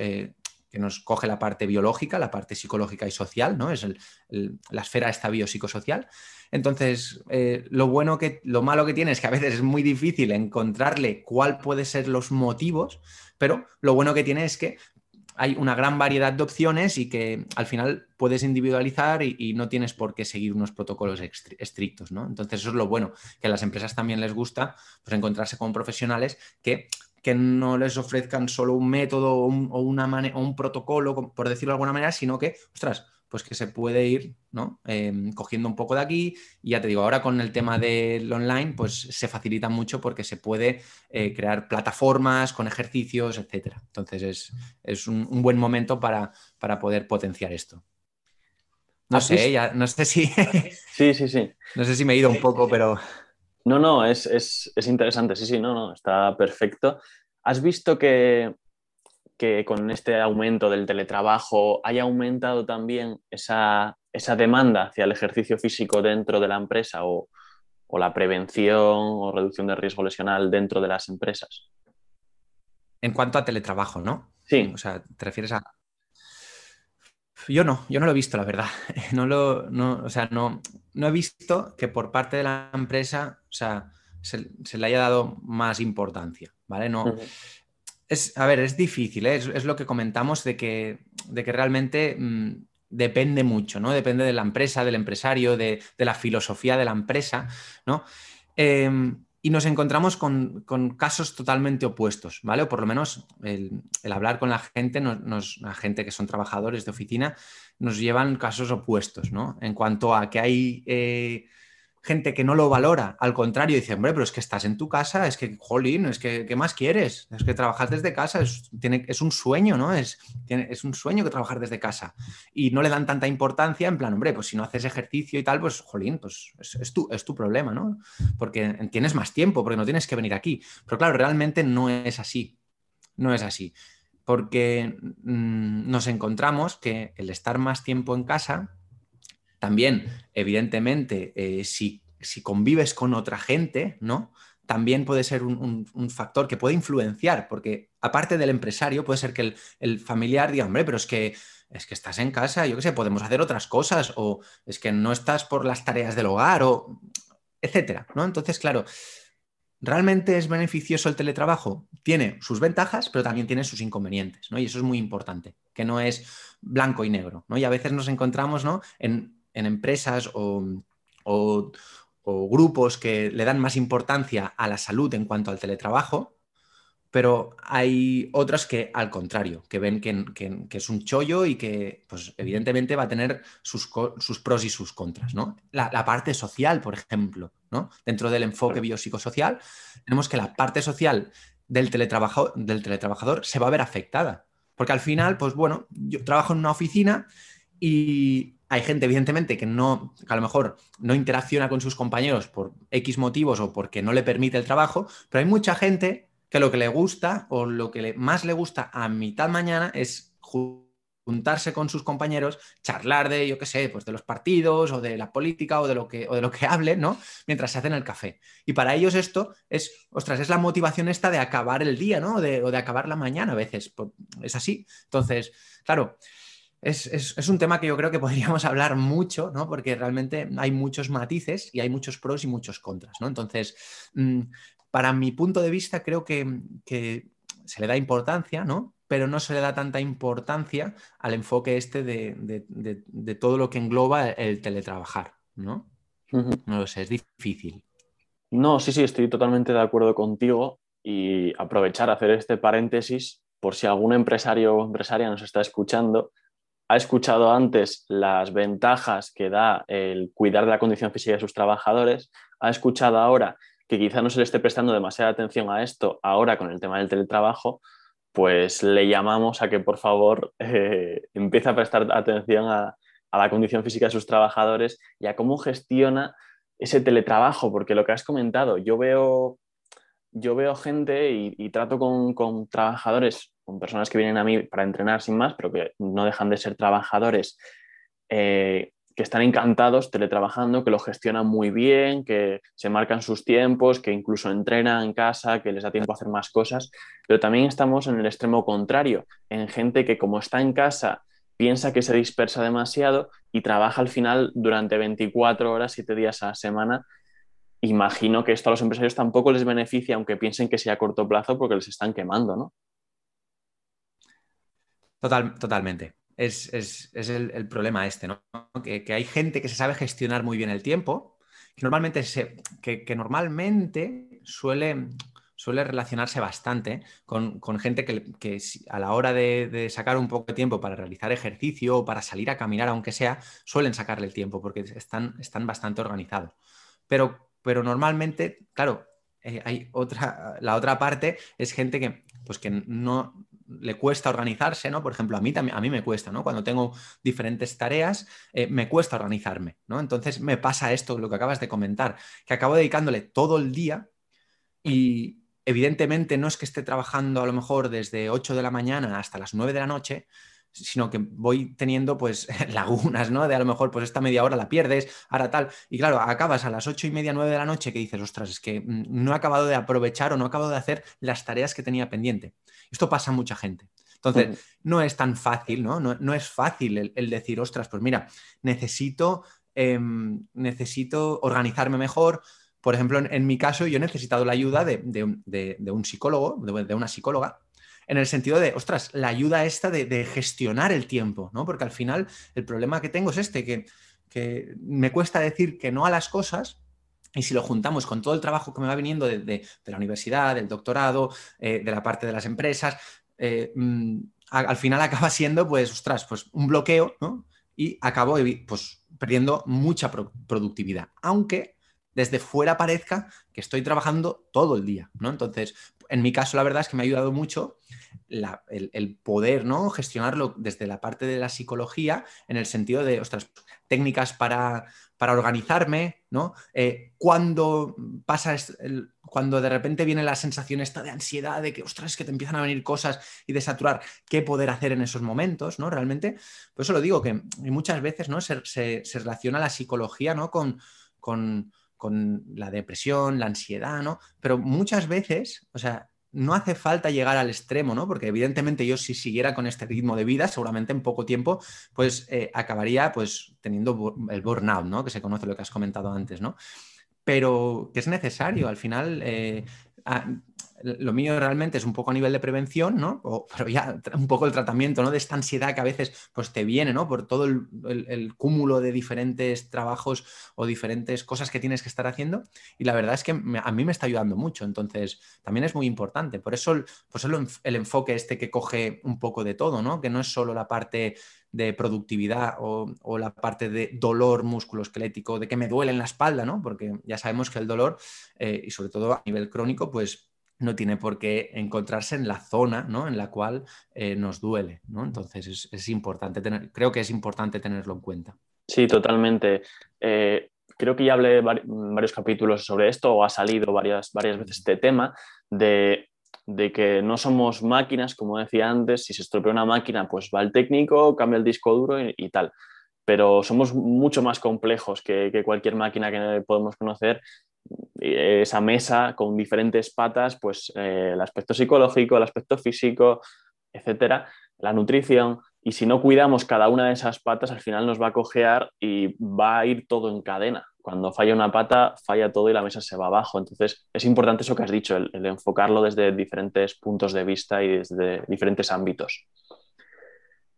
que nos coge la parte biológica, la parte psicológica y social, ¿no? Es la esfera esta biopsicosocial. Entonces, eh, lo bueno que, lo malo que tiene es que a veces es muy difícil encontrarle cuál puede ser los motivos, pero lo bueno que tiene es que hay una gran variedad de opciones y que al final puedes individualizar y, no tienes por qué seguir unos protocolos estrictos, ¿no? Entonces eso es lo bueno, que a las empresas también les gusta pues, encontrarse con profesionales que que no les ofrezcan solo un método o un, una o un protocolo, por decirlo de alguna manera, sino que, ostras, pues que se puede ir ¿no? Em, cogiendo un poco de aquí. Y ya te digo, ahora con el tema del online, pues se facilita mucho porque se puede eh, crear plataformas con ejercicios, etc. Entonces es, un, buen momento para, para poder potenciar esto. No sé, ya, no sé si. sí, sí, sí. No sé si me he ido un poco, pero. No, no, es, es interesante. Sí, sí, no, no, está perfecto. ¿Has visto que que con este aumento del teletrabajo haya aumentado también esa, demanda hacia el ejercicio físico dentro de la empresa o, la prevención o reducción de riesgo lesional dentro de las empresas? En cuanto a teletrabajo, ¿no? Sí. O sea, ¿te refieres a...? Yo no, yo no lo he visto, la verdad. No lo, o sea, no, no he visto que por parte de la empresa, o sea, se, le haya dado más importancia, ¿vale? No, es, a ver, es difícil, ¿eh? es, lo que comentamos de que, de que realmente mm, depende mucho, ¿no? Depende de la empresa, del empresario, de, la filosofía de la empresa, ¿no? Em, y nos encontramos con, casos totalmente opuestos, ¿vale? O por lo menos el, hablar con la gente, nos, la gente que son trabajadores de oficina, nos llevan casos opuestos, ¿no? En cuanto a que hay eh, gente que no lo valora, al contrario, dice, hombre, pero es que estás en tu casa, es que, jolín, es que, ¿qué más quieres? Es que trabajar desde casa es, un sueño, ¿no? Es, un sueño que trabajar desde casa. Y no le dan tanta importancia, en plan, hombre, pues si no haces ejercicio y tal, pues, jolín, pues es, tu, es tu problema, ¿no? Porque tienes más tiempo, porque no tienes que venir aquí. Pero claro, realmente no es así, no es así. Porque mm, nos encontramos que el estar más tiempo en casa también, evidentemente, eh, si, convives con otra gente, ¿no? También puede ser un, factor que puede influenciar, porque aparte del empresario, puede ser que el, familiar diga, hombre, pero es que es que estás en casa, yo qué sé, podemos hacer otras cosas, o es que no estás por las tareas del hogar, o etcétera, ¿no? Entonces, claro, ¿realmente es beneficioso el teletrabajo? Tiene sus ventajas, pero también tiene sus inconvenientes, ¿no? Y eso es muy importante, que no es blanco y negro, ¿no? Y a veces nos encontramos, ¿no? En en empresas o, grupos que le dan más importancia a la salud en cuanto al teletrabajo, pero hay otras que al contrario, que ven que, es un chollo y que pues, evidentemente va a tener sus, pros y sus contras. ¿no? La, parte social, por ejemplo, ¿no? dentro del enfoque biopsicosocial, tenemos que la parte social del, del teletrabajador se va a ver afectada. Porque al final, pues bueno, yo trabajo en una oficina y hay gente, evidentemente, que no, a lo mejor no interacciona con sus compañeros por X motivos o porque no le permite el trabajo, pero hay mucha gente que lo que le gusta o lo que más le gusta a mitad mañana es juntarse con sus compañeros, charlar de, yo qué sé, pues de los partidos o de la política o de lo que, o de lo que hablen, ¿no? Mientras se hacen el café. Y para ellos esto es, ostras, es la motivación esta de acabar el día, ¿no? o de acabar la mañana a veces. Es así. Entonces, claro, es, un tema que yo creo que podríamos hablar mucho, ¿no? Porque realmente hay muchos matices y hay muchos pros y muchos contras, ¿no? Entonces, mm, para mi punto de vista, creo que, se le da importancia, ¿no? Pero no se le da tanta importancia al enfoque este de, todo lo que engloba el teletrabajar, ¿no? No lo sé, es difícil. No, sí, sí, estoy totalmente de acuerdo contigo y aprovechar, hacer este paréntesis por si algún empresario o empresaria nos está escuchando ha escuchado antes las ventajas que da el cuidar de la condición física de sus trabajadores, ha escuchado ahora que quizá no se le esté prestando demasiada atención a esto ahora con el tema del teletrabajo, pues le llamamos a que por favor eh, empiece a prestar atención a, la condición física de sus trabajadores y a cómo gestiona ese teletrabajo, porque lo que has comentado, yo veo, yo veo gente y, trato con, con, trabajadores con personas que vienen a mí para entrenar sin más, pero que no dejan de ser trabajadores eh, que están encantados teletrabajando, que lo gestionan muy bien, que se marcan sus tiempos, que incluso entrenan en casa, que les da tiempo a hacer más cosas, pero también estamos en el extremo contrario, en gente que como está en casa piensa que se dispersa demasiado y trabaja al final durante 24 horas, 7 días a la semana. Imagino que esto a los empresarios tampoco les beneficia, aunque piensen que sea a corto plazo, porque les están quemando, ¿no? Total, totalmente. Es, el, problema este, ¿no? Que, hay gente que se sabe gestionar muy bien el tiempo, que normalmente, se, que, normalmente suele, suele relacionarse bastante con, gente que, a la hora de, sacar un poco de tiempo para realizar ejercicio o para salir a caminar, aunque sea, suelen sacarle el tiempo porque están, están bastante organizados. Pero, pero normalmente, claro, eh, hay otra, la otra parte es gente que, pues que no le cuesta organizarse, ¿no? Por ejemplo, a mí, a mí me cuesta, ¿no? Cuando tengo diferentes tareas, eh, me cuesta organizarme, ¿no? Entonces me pasa esto, lo que acabas de comentar, que acabo dedicándole todo el día y evidentemente no es que esté trabajando a lo mejor desde 8 de la mañana hasta las 9 de la noche, sino que voy teniendo pues lagunas, ¿no? De a lo mejor pues esta media hora la pierdes, ahora tal. Y claro, acabas a las ocho y media, nueve de la noche que dices, ostras, es que mm, no he acabado de aprovechar o no he acabado de hacer las tareas que tenía pendiente. Esto pasa a mucha gente. Entonces, no es tan fácil, ¿no? No, es fácil el, decir, ostras, pues mira, necesito, em, necesito organizarme mejor. Por ejemplo, en, mi caso, yo he necesitado la ayuda de, un psicólogo, de, una psicóloga, en el sentido de, ostras, la ayuda esta de, gestionar el tiempo, ¿no? Porque al final el problema que tengo es este, que, me cuesta decir que no a las cosas. Y si lo juntamos con todo el trabajo que me va viniendo de, la universidad, del doctorado, eh, de la parte de las empresas, eh, mm, al final acaba siendo, pues, ostras, pues un bloqueo, ¿no? Y acabo pues, perdiendo mucha productividad. Aunque desde fuera parezca que estoy trabajando todo el día, ¿no? Entonces, en mi caso, la verdad es que me ha ayudado mucho el, poder ¿no? gestionarlo desde la parte de la psicología, en el sentido de, ostras, técnicas para, para organizarme, ¿no? Eh, cuando pasa, cuando de repente viene la sensación esta de ansiedad, de que, ostras, que te empiezan a venir cosas y de saturar, qué poder hacer en esos momentos, ¿no? Realmente, por eso lo digo, que muchas veces, ¿no? Se, se, relaciona la psicología, ¿no? Con, con, con la depresión, la ansiedad, ¿no? Pero muchas veces, o sea, no hace falta llegar al extremo, ¿no? Porque evidentemente yo si siguiera con este ritmo de vida, seguramente en poco tiempo, pues eh, acabaría pues teniendo el burnout, ¿no? Que se conoce lo que has comentado antes, ¿no? Pero que es necesario, al final, eh, lo mío realmente es un poco a nivel de prevención, ¿no? pero ya un poco el tratamiento, ¿no? De esta ansiedad que a veces pues, te viene, ¿no? Por todo el, cúmulo de diferentes trabajos o diferentes cosas que tienes que estar haciendo. Y la verdad es que a mí me está ayudando mucho. Entonces, también es muy importante. Por eso, pues el, el enfoque este que coge un poco de todo, ¿no? Que no es solo la parte de productividad o, la parte de dolor musculoesquelético, de que me duele en la espalda, ¿no? Porque ya sabemos que el dolor, eh, y sobre todo a nivel crónico, pues no tiene por qué encontrarse en la zona ¿no? en la cual eh, nos duele. ¿no? Entonces es, importante tener, creo que es importante tenerlo en cuenta. Sí, totalmente. Eh, creo que ya hablé varios capítulos sobre esto o ha salido varias, varias veces este tema de, que no somos máquinas, como decía antes, si se estropea una máquina, pues va el técnico, cambia el disco duro y, tal. Pero somos mucho más complejos que, cualquier máquina que podemos conocer esa mesa con diferentes patas, pues eh, el aspecto psicológico, el aspecto físico, etcétera, la nutrición. Y si no cuidamos cada una de esas patas, al final nos va a cojear y va a ir todo en cadena. Cuando falla una pata, falla todo y la mesa se va abajo. Entonces, es importante eso que has dicho, el, enfocarlo desde diferentes puntos de vista y desde diferentes ámbitos.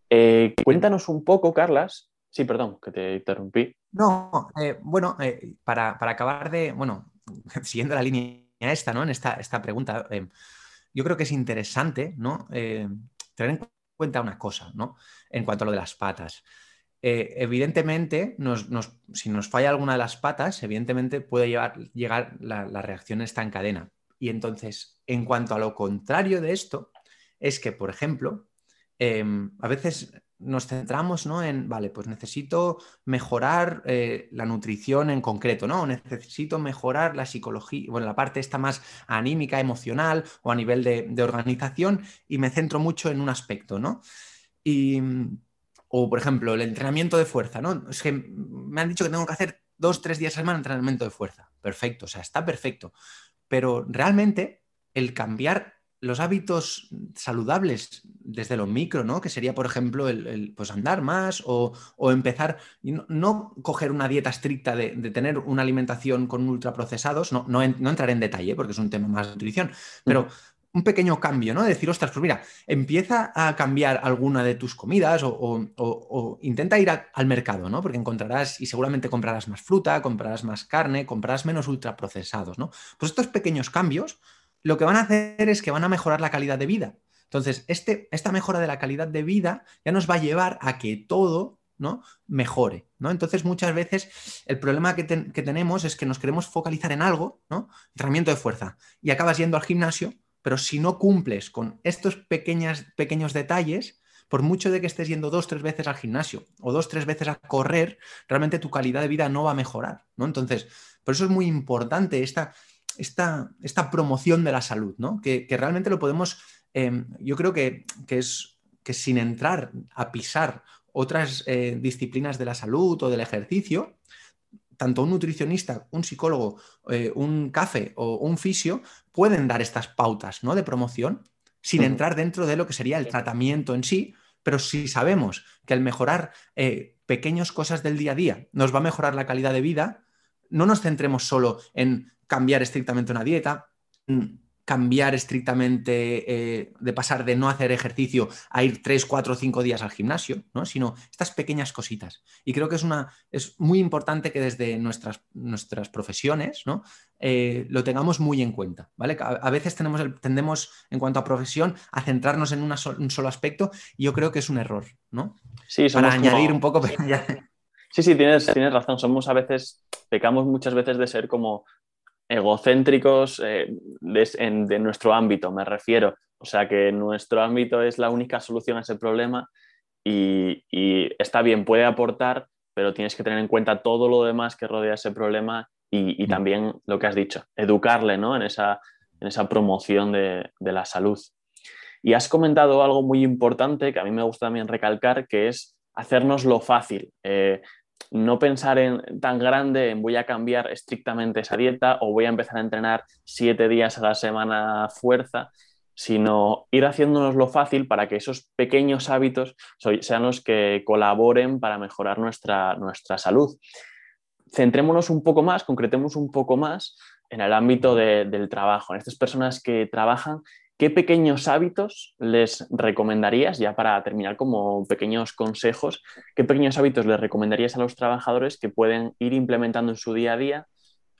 Eh, cuéntanos un poco, Carlas. Sí, perdón, que te interrumpí. No, eh, bueno, eh, para, acabar de, bueno, siguiendo la línea esta, ¿no? En esta, esta pregunta, eh, yo creo que es interesante, ¿no? tener en cuenta una cosa, ¿no? En cuanto a lo de las patas. evidentemente, si nos falla alguna de las patas, evidentemente puede llegar la, reacción esta en cadena. Y entonces, en cuanto a lo contrario de esto, es que, por ejemplo, a veces nos centramos ¿no? en, vale, pues necesito mejorar eh, la nutrición en concreto, ¿no? necesito mejorar la psicología, bueno, la parte esta más anímica, emocional o a nivel de, organización y me centro mucho en un aspecto, ¿no? Y, o, por ejemplo, el entrenamiento de fuerza, ¿no? Es que me han dicho que tengo que hacer dos, tres días a semana entrenamiento de fuerza. Perfecto, o sea, está perfecto. Pero realmente el cambiar los hábitos saludables desde lo micro, ¿no? Que sería, por ejemplo, el, pues andar más o, empezar, no, no, coger una dieta estricta de, tener una alimentación con ultraprocesados, no, no, no entrar en detalle porque es un tema más de nutrición, pero un pequeño cambio, ¿no? decir, ostras, pues mira, empieza a cambiar alguna de tus comidas o, intenta ir al mercado, ¿no? Porque encontrarás y seguramente comprarás más fruta, comprarás más carne, comprarás menos ultraprocesados, ¿no? Pues estos pequeños cambios lo que van a hacer es que van a mejorar la calidad de vida. Entonces, este, esta mejora de la calidad de vida ya nos va a llevar a que todo ¿no? mejore. ¿no? Entonces, muchas veces el problema que, tenemos es que nos queremos focalizar en algo, ¿no? entrenamiento de fuerza, y acabas yendo al gimnasio, pero si no cumples con estos pequeños detalles, por mucho de que estés yendo dos, tres veces al gimnasio o dos, tres veces a correr, realmente tu calidad de vida no va a mejorar. ¿no? Entonces, por eso es muy importante esta, esta, esta promoción de la salud, ¿no? que, realmente lo podemos, em, yo creo que, es que sin entrar a pisar otras eh, disciplinas de la salud o del ejercicio, tanto un nutricionista, un psicólogo, eh, un café o un fisio pueden dar estas pautas ¿no? de promoción sin entrar dentro de lo que sería el tratamiento en sí, pero si sabemos que al mejorar eh, pequeñas cosas del día a día nos va a mejorar la calidad de vida, no nos centremos solo en cambiar estrictamente una dieta, cambiar estrictamente eh, de pasar de no hacer ejercicio a ir tres, cuatro, cinco días al gimnasio, ¿no? sino estas pequeñas cositas. Y creo que es, una, es muy importante que desde nuestras, nuestras profesiones ¿no? Eh, lo tengamos muy en cuenta. ¿vale? A, veces tenemos el, tendemos, en cuanto a profesión, a centrarnos en un solo aspecto y yo creo que es un error. ¿no? Sí, Para añadir un poco... Sí, sí, tienes, tienes razón. Somos a veces, pecamos muchas veces de ser como egocéntricos eh, de, nuestro ámbito, me refiero. O sea que nuestro ámbito es la única solución a ese problema y, está bien, puede aportar, pero tienes que tener en cuenta todo lo demás que rodea ese problema y, mm. también lo que has dicho, educarle ¿no? en, esa, en esa promoción de, la salud. Y has comentado algo muy importante que a mí me gusta también recalcar, que es hacernos lo fácil. Eh, no pensar en tan grande en voy a cambiar estrictamente esa dieta o voy a empezar a entrenar siete días a la semana fuerza, sino ir haciéndonos lo fácil para que esos pequeños hábitos sean los que colaboren para mejorar nuestra, nuestra salud. Centrémonos un poco más, concretemos un poco más en el ámbito del trabajo, en estas personas que trabajan ¿Qué pequeños hábitos les recomendarías, ya para terminar como pequeños consejos, qué pequeños hábitos les recomendarías a los trabajadores que pueden ir implementando en su día a día?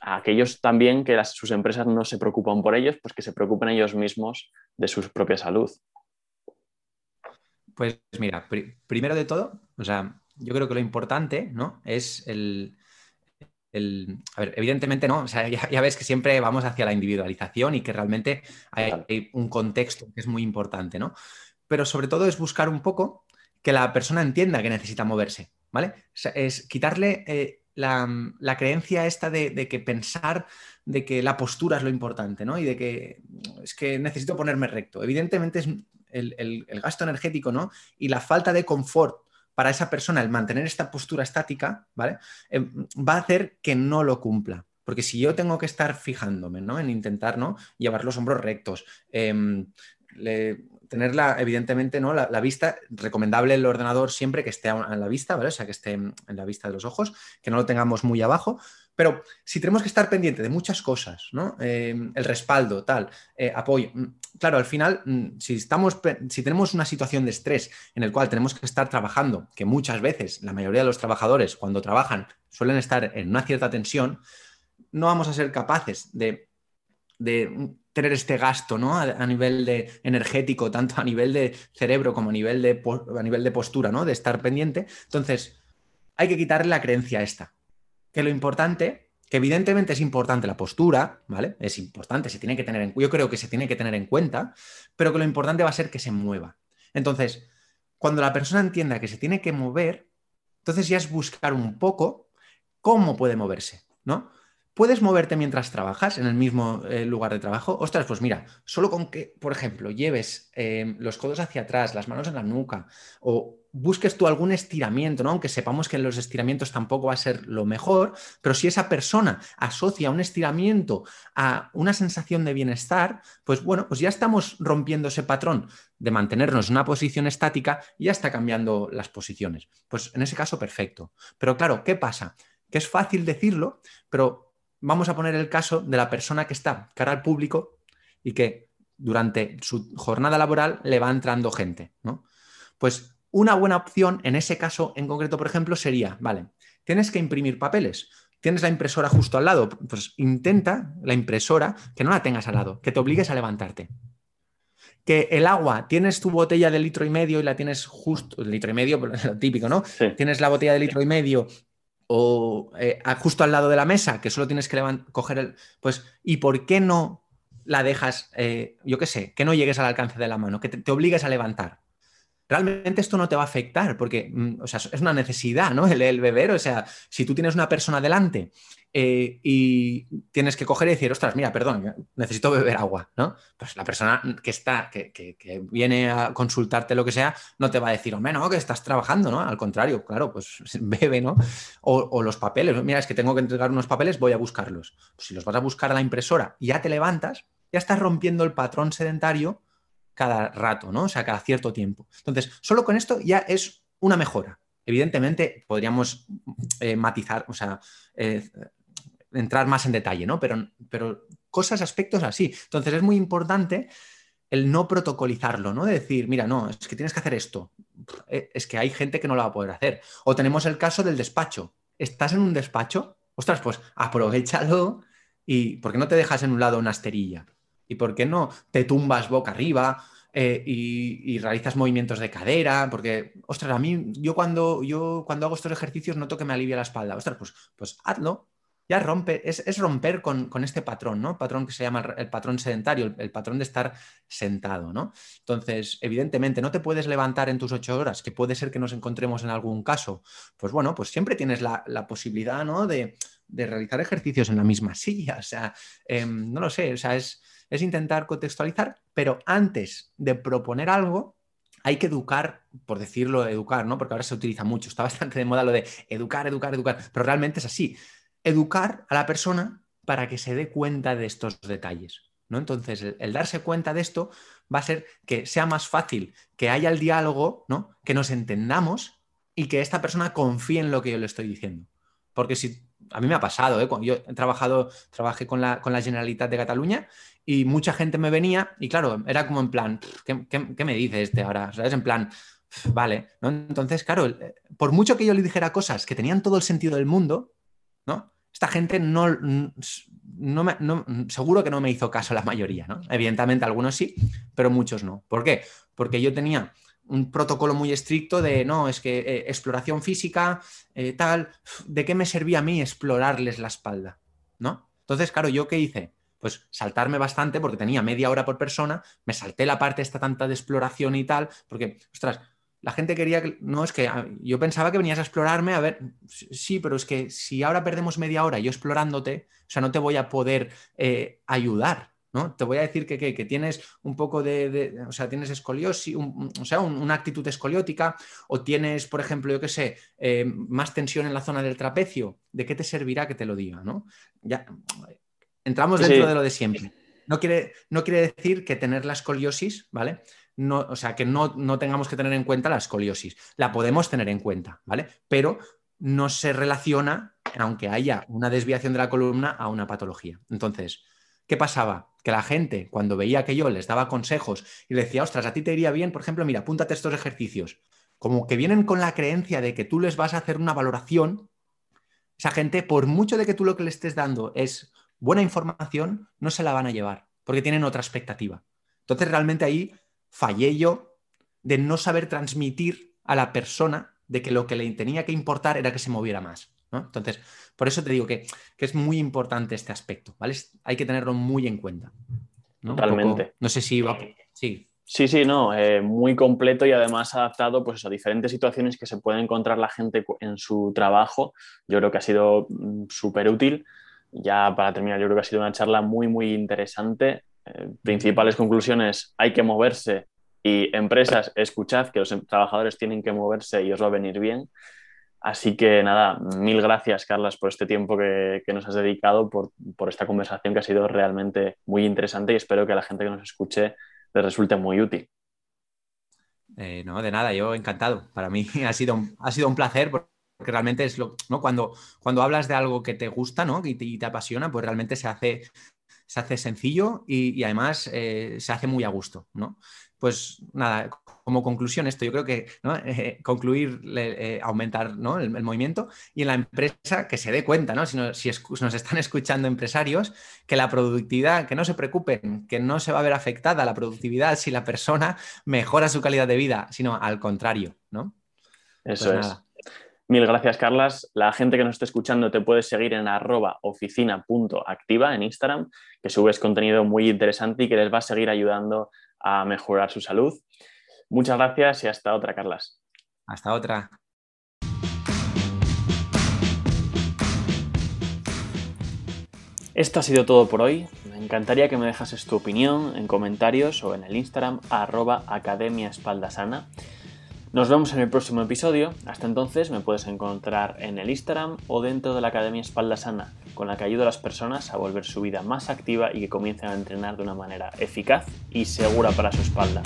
A aquellos también que sus empresas no se preocupan por ellos, pues que se preocupen ellos mismos de su propia salud. Pues mira, primero de todo, o sea, yo creo que lo importante, ¿no? Es el, a ver, evidentemente no, o sea, ya, ves que siempre vamos hacia la individualización y que realmente hay, un contexto que es muy importante, ¿no? Pero sobre todo es buscar un poco que la persona entienda que necesita moverse, ¿vale? es quitarle eh, la, creencia esta de, que pensar de que la postura es lo importante, ¿no? Y de que es que necesito ponerme recto. Evidentemente es el, el gasto energético, ¿no? Y la falta de confort para esa persona el mantener esta postura estática, ¿vale? Eh, va a hacer que no lo cumpla. Porque si yo tengo que estar fijándome ¿no? en intentar ¿no? llevar los hombros rectos, em, tenerla, evidentemente, ¿no? La, vista, recomendable el ordenador siempre que esté en la vista, ¿vale? O sea, que esté en la vista de los ojos, que no lo tengamos muy abajo. Pero si tenemos que estar pendiente de muchas cosas, ¿no? Em, el respaldo, tal, eh, apoyo. Mm, claro, al final, mm, si, estamos, si tenemos una situación de estrés en el cual tenemos que estar trabajando, que muchas veces la mayoría de los trabajadores cuando trabajan suelen estar en una cierta tensión, no vamos a ser capaces de, tener este gasto ¿no? a, nivel de energético, tanto a nivel de cerebro como a nivel de, a nivel de postura, ¿no? de estar pendiente. Entonces, hay que quitarle la creencia a esta, que lo importante, que evidentemente es importante la postura, ¿vale? Es importante, se tiene que tener en, yo creo que se tiene que tener en cuenta, pero que lo importante va a ser que se mueva. Entonces, cuando la persona entienda que se tiene que mover, entonces ya es buscar un poco cómo puede moverse, ¿no? ¿Puedes moverte mientras trabajas en el mismo eh, lugar de trabajo? Ostras, pues mira, solo con que, por ejemplo, lleves eh, los codos hacia atrás, las manos en la nuca, o busques tú algún estiramiento, ¿no? Aunque sepamos que los estiramientos tampoco va a ser lo mejor, pero si esa persona asocia un estiramiento a una sensación de bienestar, pues bueno, pues ya estamos rompiendo ese patrón de mantenernos en una posición estática y ya está cambiando las posiciones. Pues en ese caso, perfecto. Pero claro, ¿qué pasa? Que es fácil decirlo, pero vamos a poner el caso de la persona que está cara al público y que durante su jornada laboral le va entrando gente, ¿no? Pues una buena opción en ese caso en concreto, por ejemplo, sería, vale, tienes que imprimir papeles, tienes la impresora justo al lado, pues intenta la impresora que no la tengas al lado, que te obligues a levantarte. Que el agua, tienes tu botella de litro y medio y la tienes justo, litro y medio, pero es lo típico, ¿no? Tienes la botella de litro y medio o eh, justo al lado de la mesa, que solo tienes que coger el. Pues, ¿y por qué no la dejas, eh, yo qué sé, que no llegues al alcance de la mano, que te obligues a levantar? Realmente esto no te va a afectar porque mm, o sea, es una necesidad, ¿no? El, beber, o sea, si tú tienes una persona delante eh, y tienes que coger y decir, ostras, mira, perdón, necesito beber agua, ¿no? Pues la persona que está, que, viene a consultarte lo que sea, no te va a decir, hombre, no, que estás trabajando, ¿no? Al contrario, claro, pues bebe, ¿no? O, los papeles, mira, es que tengo que entregar unos papeles, voy a buscarlos. Pues si los vas a buscar a la impresora y ya te levantas, ya estás rompiendo el patrón sedentario cada rato, ¿no? O sea, cada cierto tiempo. Entonces, solo con esto ya es una mejora. Evidentemente, podríamos eh, matizar, o sea, eh, entrar más en detalle, ¿no? Pero, pero cosas, aspectos así. Entonces, es muy importante el no protocolizarlo, ¿no? De decir, mira, no, es que tienes que hacer esto. Eh, es que hay gente que no lo va a poder hacer. O tenemos el caso del despacho. ¿Estás en un despacho? Ostras, pues aprovechalo y ¿por qué no te dejas en un lado una esterilla? ¿Y por qué no te tumbas boca arriba eh, y, realizas movimientos de cadera? Porque, ostras, a mí, yo cuando, yo cuando hago estos ejercicios noto que me alivia la espalda. Ostras, pues, pues hazlo. Ya rompe, es, romper con, este patrón, ¿no? Patrón que se llama el, patrón sedentario, el, patrón de estar sentado, ¿no? Entonces, evidentemente, no te puedes levantar en tus ocho horas, que puede ser que nos encontremos en algún caso. Pues bueno, pues siempre tienes la, posibilidad, ¿no? De, realizar ejercicios en la misma silla. O sea, em, no lo sé, o sea, es, es intentar contextualizar, pero antes de proponer algo, hay que educar, por decirlo, educar, ¿no? Porque ahora se utiliza mucho, está bastante de moda lo de educar, educar, educar, pero realmente es así. Educar a la persona para que se dé cuenta de estos detalles. ¿no? Entonces, el, darse cuenta de esto va a ser que sea más fácil que haya el diálogo, ¿no? que nos entendamos y que esta persona confíe en lo que yo le estoy diciendo. Porque si a mí me ha pasado, ¿eh? yo he trabajado, trabajé con la, con la Generalitat de Cataluña y mucha gente me venía y claro, era como en plan, ¿qué, me dice este ahora? ¿Sabes? En plan, vale, ¿no? Entonces, claro, eh, por mucho que yo le dijera cosas que tenían todo el sentido del mundo, ¿no? Esta gente no, no, me, seguro que no me hizo caso la mayoría, ¿no? Evidentemente algunos sí, pero muchos no. ¿Por qué? Porque yo tenía un protocolo muy estricto de, no, es que eh, exploración física, eh, tal, ¿de qué me servía a mí explorarles la espalda? ¿No? Entonces, claro, ¿yo qué hice? Pues saltarme bastante porque tenía media hora por persona, me salté la parte esta tanta de exploración y tal, porque, ostras, la gente quería que, no, es que ah, yo pensaba que venías a explorarme, a ver, sí, pero es que si ahora perdemos media hora yo explorándote, o sea, no te voy a poder eh, ayudar, ¿no? Te voy a decir que, que, tienes un poco de, o sea, tienes escoliosis, o sea, una actitud escoliótica, o tienes, por ejemplo, yo qué sé, eh, más tensión en la zona del trapecio, ¿de qué te servirá que te lo diga, ¿no? Ya, Entramos dentro de lo de siempre. No quiere, no quiere decir que tener la escoliosis, ¿vale? No, o sea, que no, no tengamos que tener en cuenta la escoliosis. La podemos tener en cuenta, ¿vale? Pero no se relaciona, aunque haya una desviación de la columna, a una patología. Entonces, ¿qué pasaba? Que la gente, cuando veía que yo les daba consejos y le decía, ostras, a ti te iría bien, por ejemplo, mira, apúntate estos ejercicios, como que vienen con la creencia de que tú les vas a hacer una valoración, esa gente, por mucho de que tú lo que le estés dando es buena información, no se la van a llevar, porque tienen otra expectativa. Entonces, realmente ahí fallé yo de no saber transmitir a la persona de que lo que le tenía que importar era que se moviera más. Entonces, por eso te digo que, es muy importante este aspecto, ¿vale? Hay que tenerlo muy en cuenta. Totalmente. no sé si va. Sí. Sí, sí, no, eh, muy completo y además adaptado pues, a diferentes situaciones que se puede encontrar la gente en su trabajo. Yo creo que ha sido mm, súper útil ya para terminar, yo creo que ha sido una charla muy, muy interesante. Eh, principales conclusiones, hay que moverse y empresas, escuchad que los em, trabajadores tienen que moverse y os va a venir bien. Así que nada, mil gracias, Carlas, por este tiempo que, nos has dedicado, por, esta conversación que ha sido realmente muy interesante y espero que a la gente que nos escuche les resulte muy útil. Eh, no, de nada, yo encantado. Para mí ha sido, ha sido un placer porque realmente es lo, ¿no? Cuando, cuando hablas de algo que te gusta, ¿no? Y te, apasiona, pues realmente se hace, se hace sencillo y, además eh, se hace muy a gusto, ¿no? Pues nada, como conclusión esto, yo creo que eh, concluir, eh, aumentar el, movimiento y en la empresa que se dé cuenta, ¿no? si, si nos están escuchando empresarios, que la productividad, que no se preocupen, que no se va a ver afectada la productividad si la persona mejora su calidad de vida, sino al contrario, ¿no? Eso pues es. Mil gracias, Carlas. La gente que nos esté escuchando te puede seguir en arroba oficina.activa en Instagram, que subes contenido muy interesante y que les va a seguir ayudando a mejorar su salud. Muchas gracias y hasta otra, Carlas. Hasta otra. Esto ha sido todo por hoy. Me encantaría que me dejases tu opinión en comentarios o en el Instagram arroba Academia Espalda Sana. Nos vemos en el próximo episodio. Hasta entonces me puedes encontrar en el Instagram o dentro de la Academia Espalda Sana, con la que ayudo a las personas a volver su vida más activa y que comiencen a entrenar de una manera eficaz y segura para su espalda.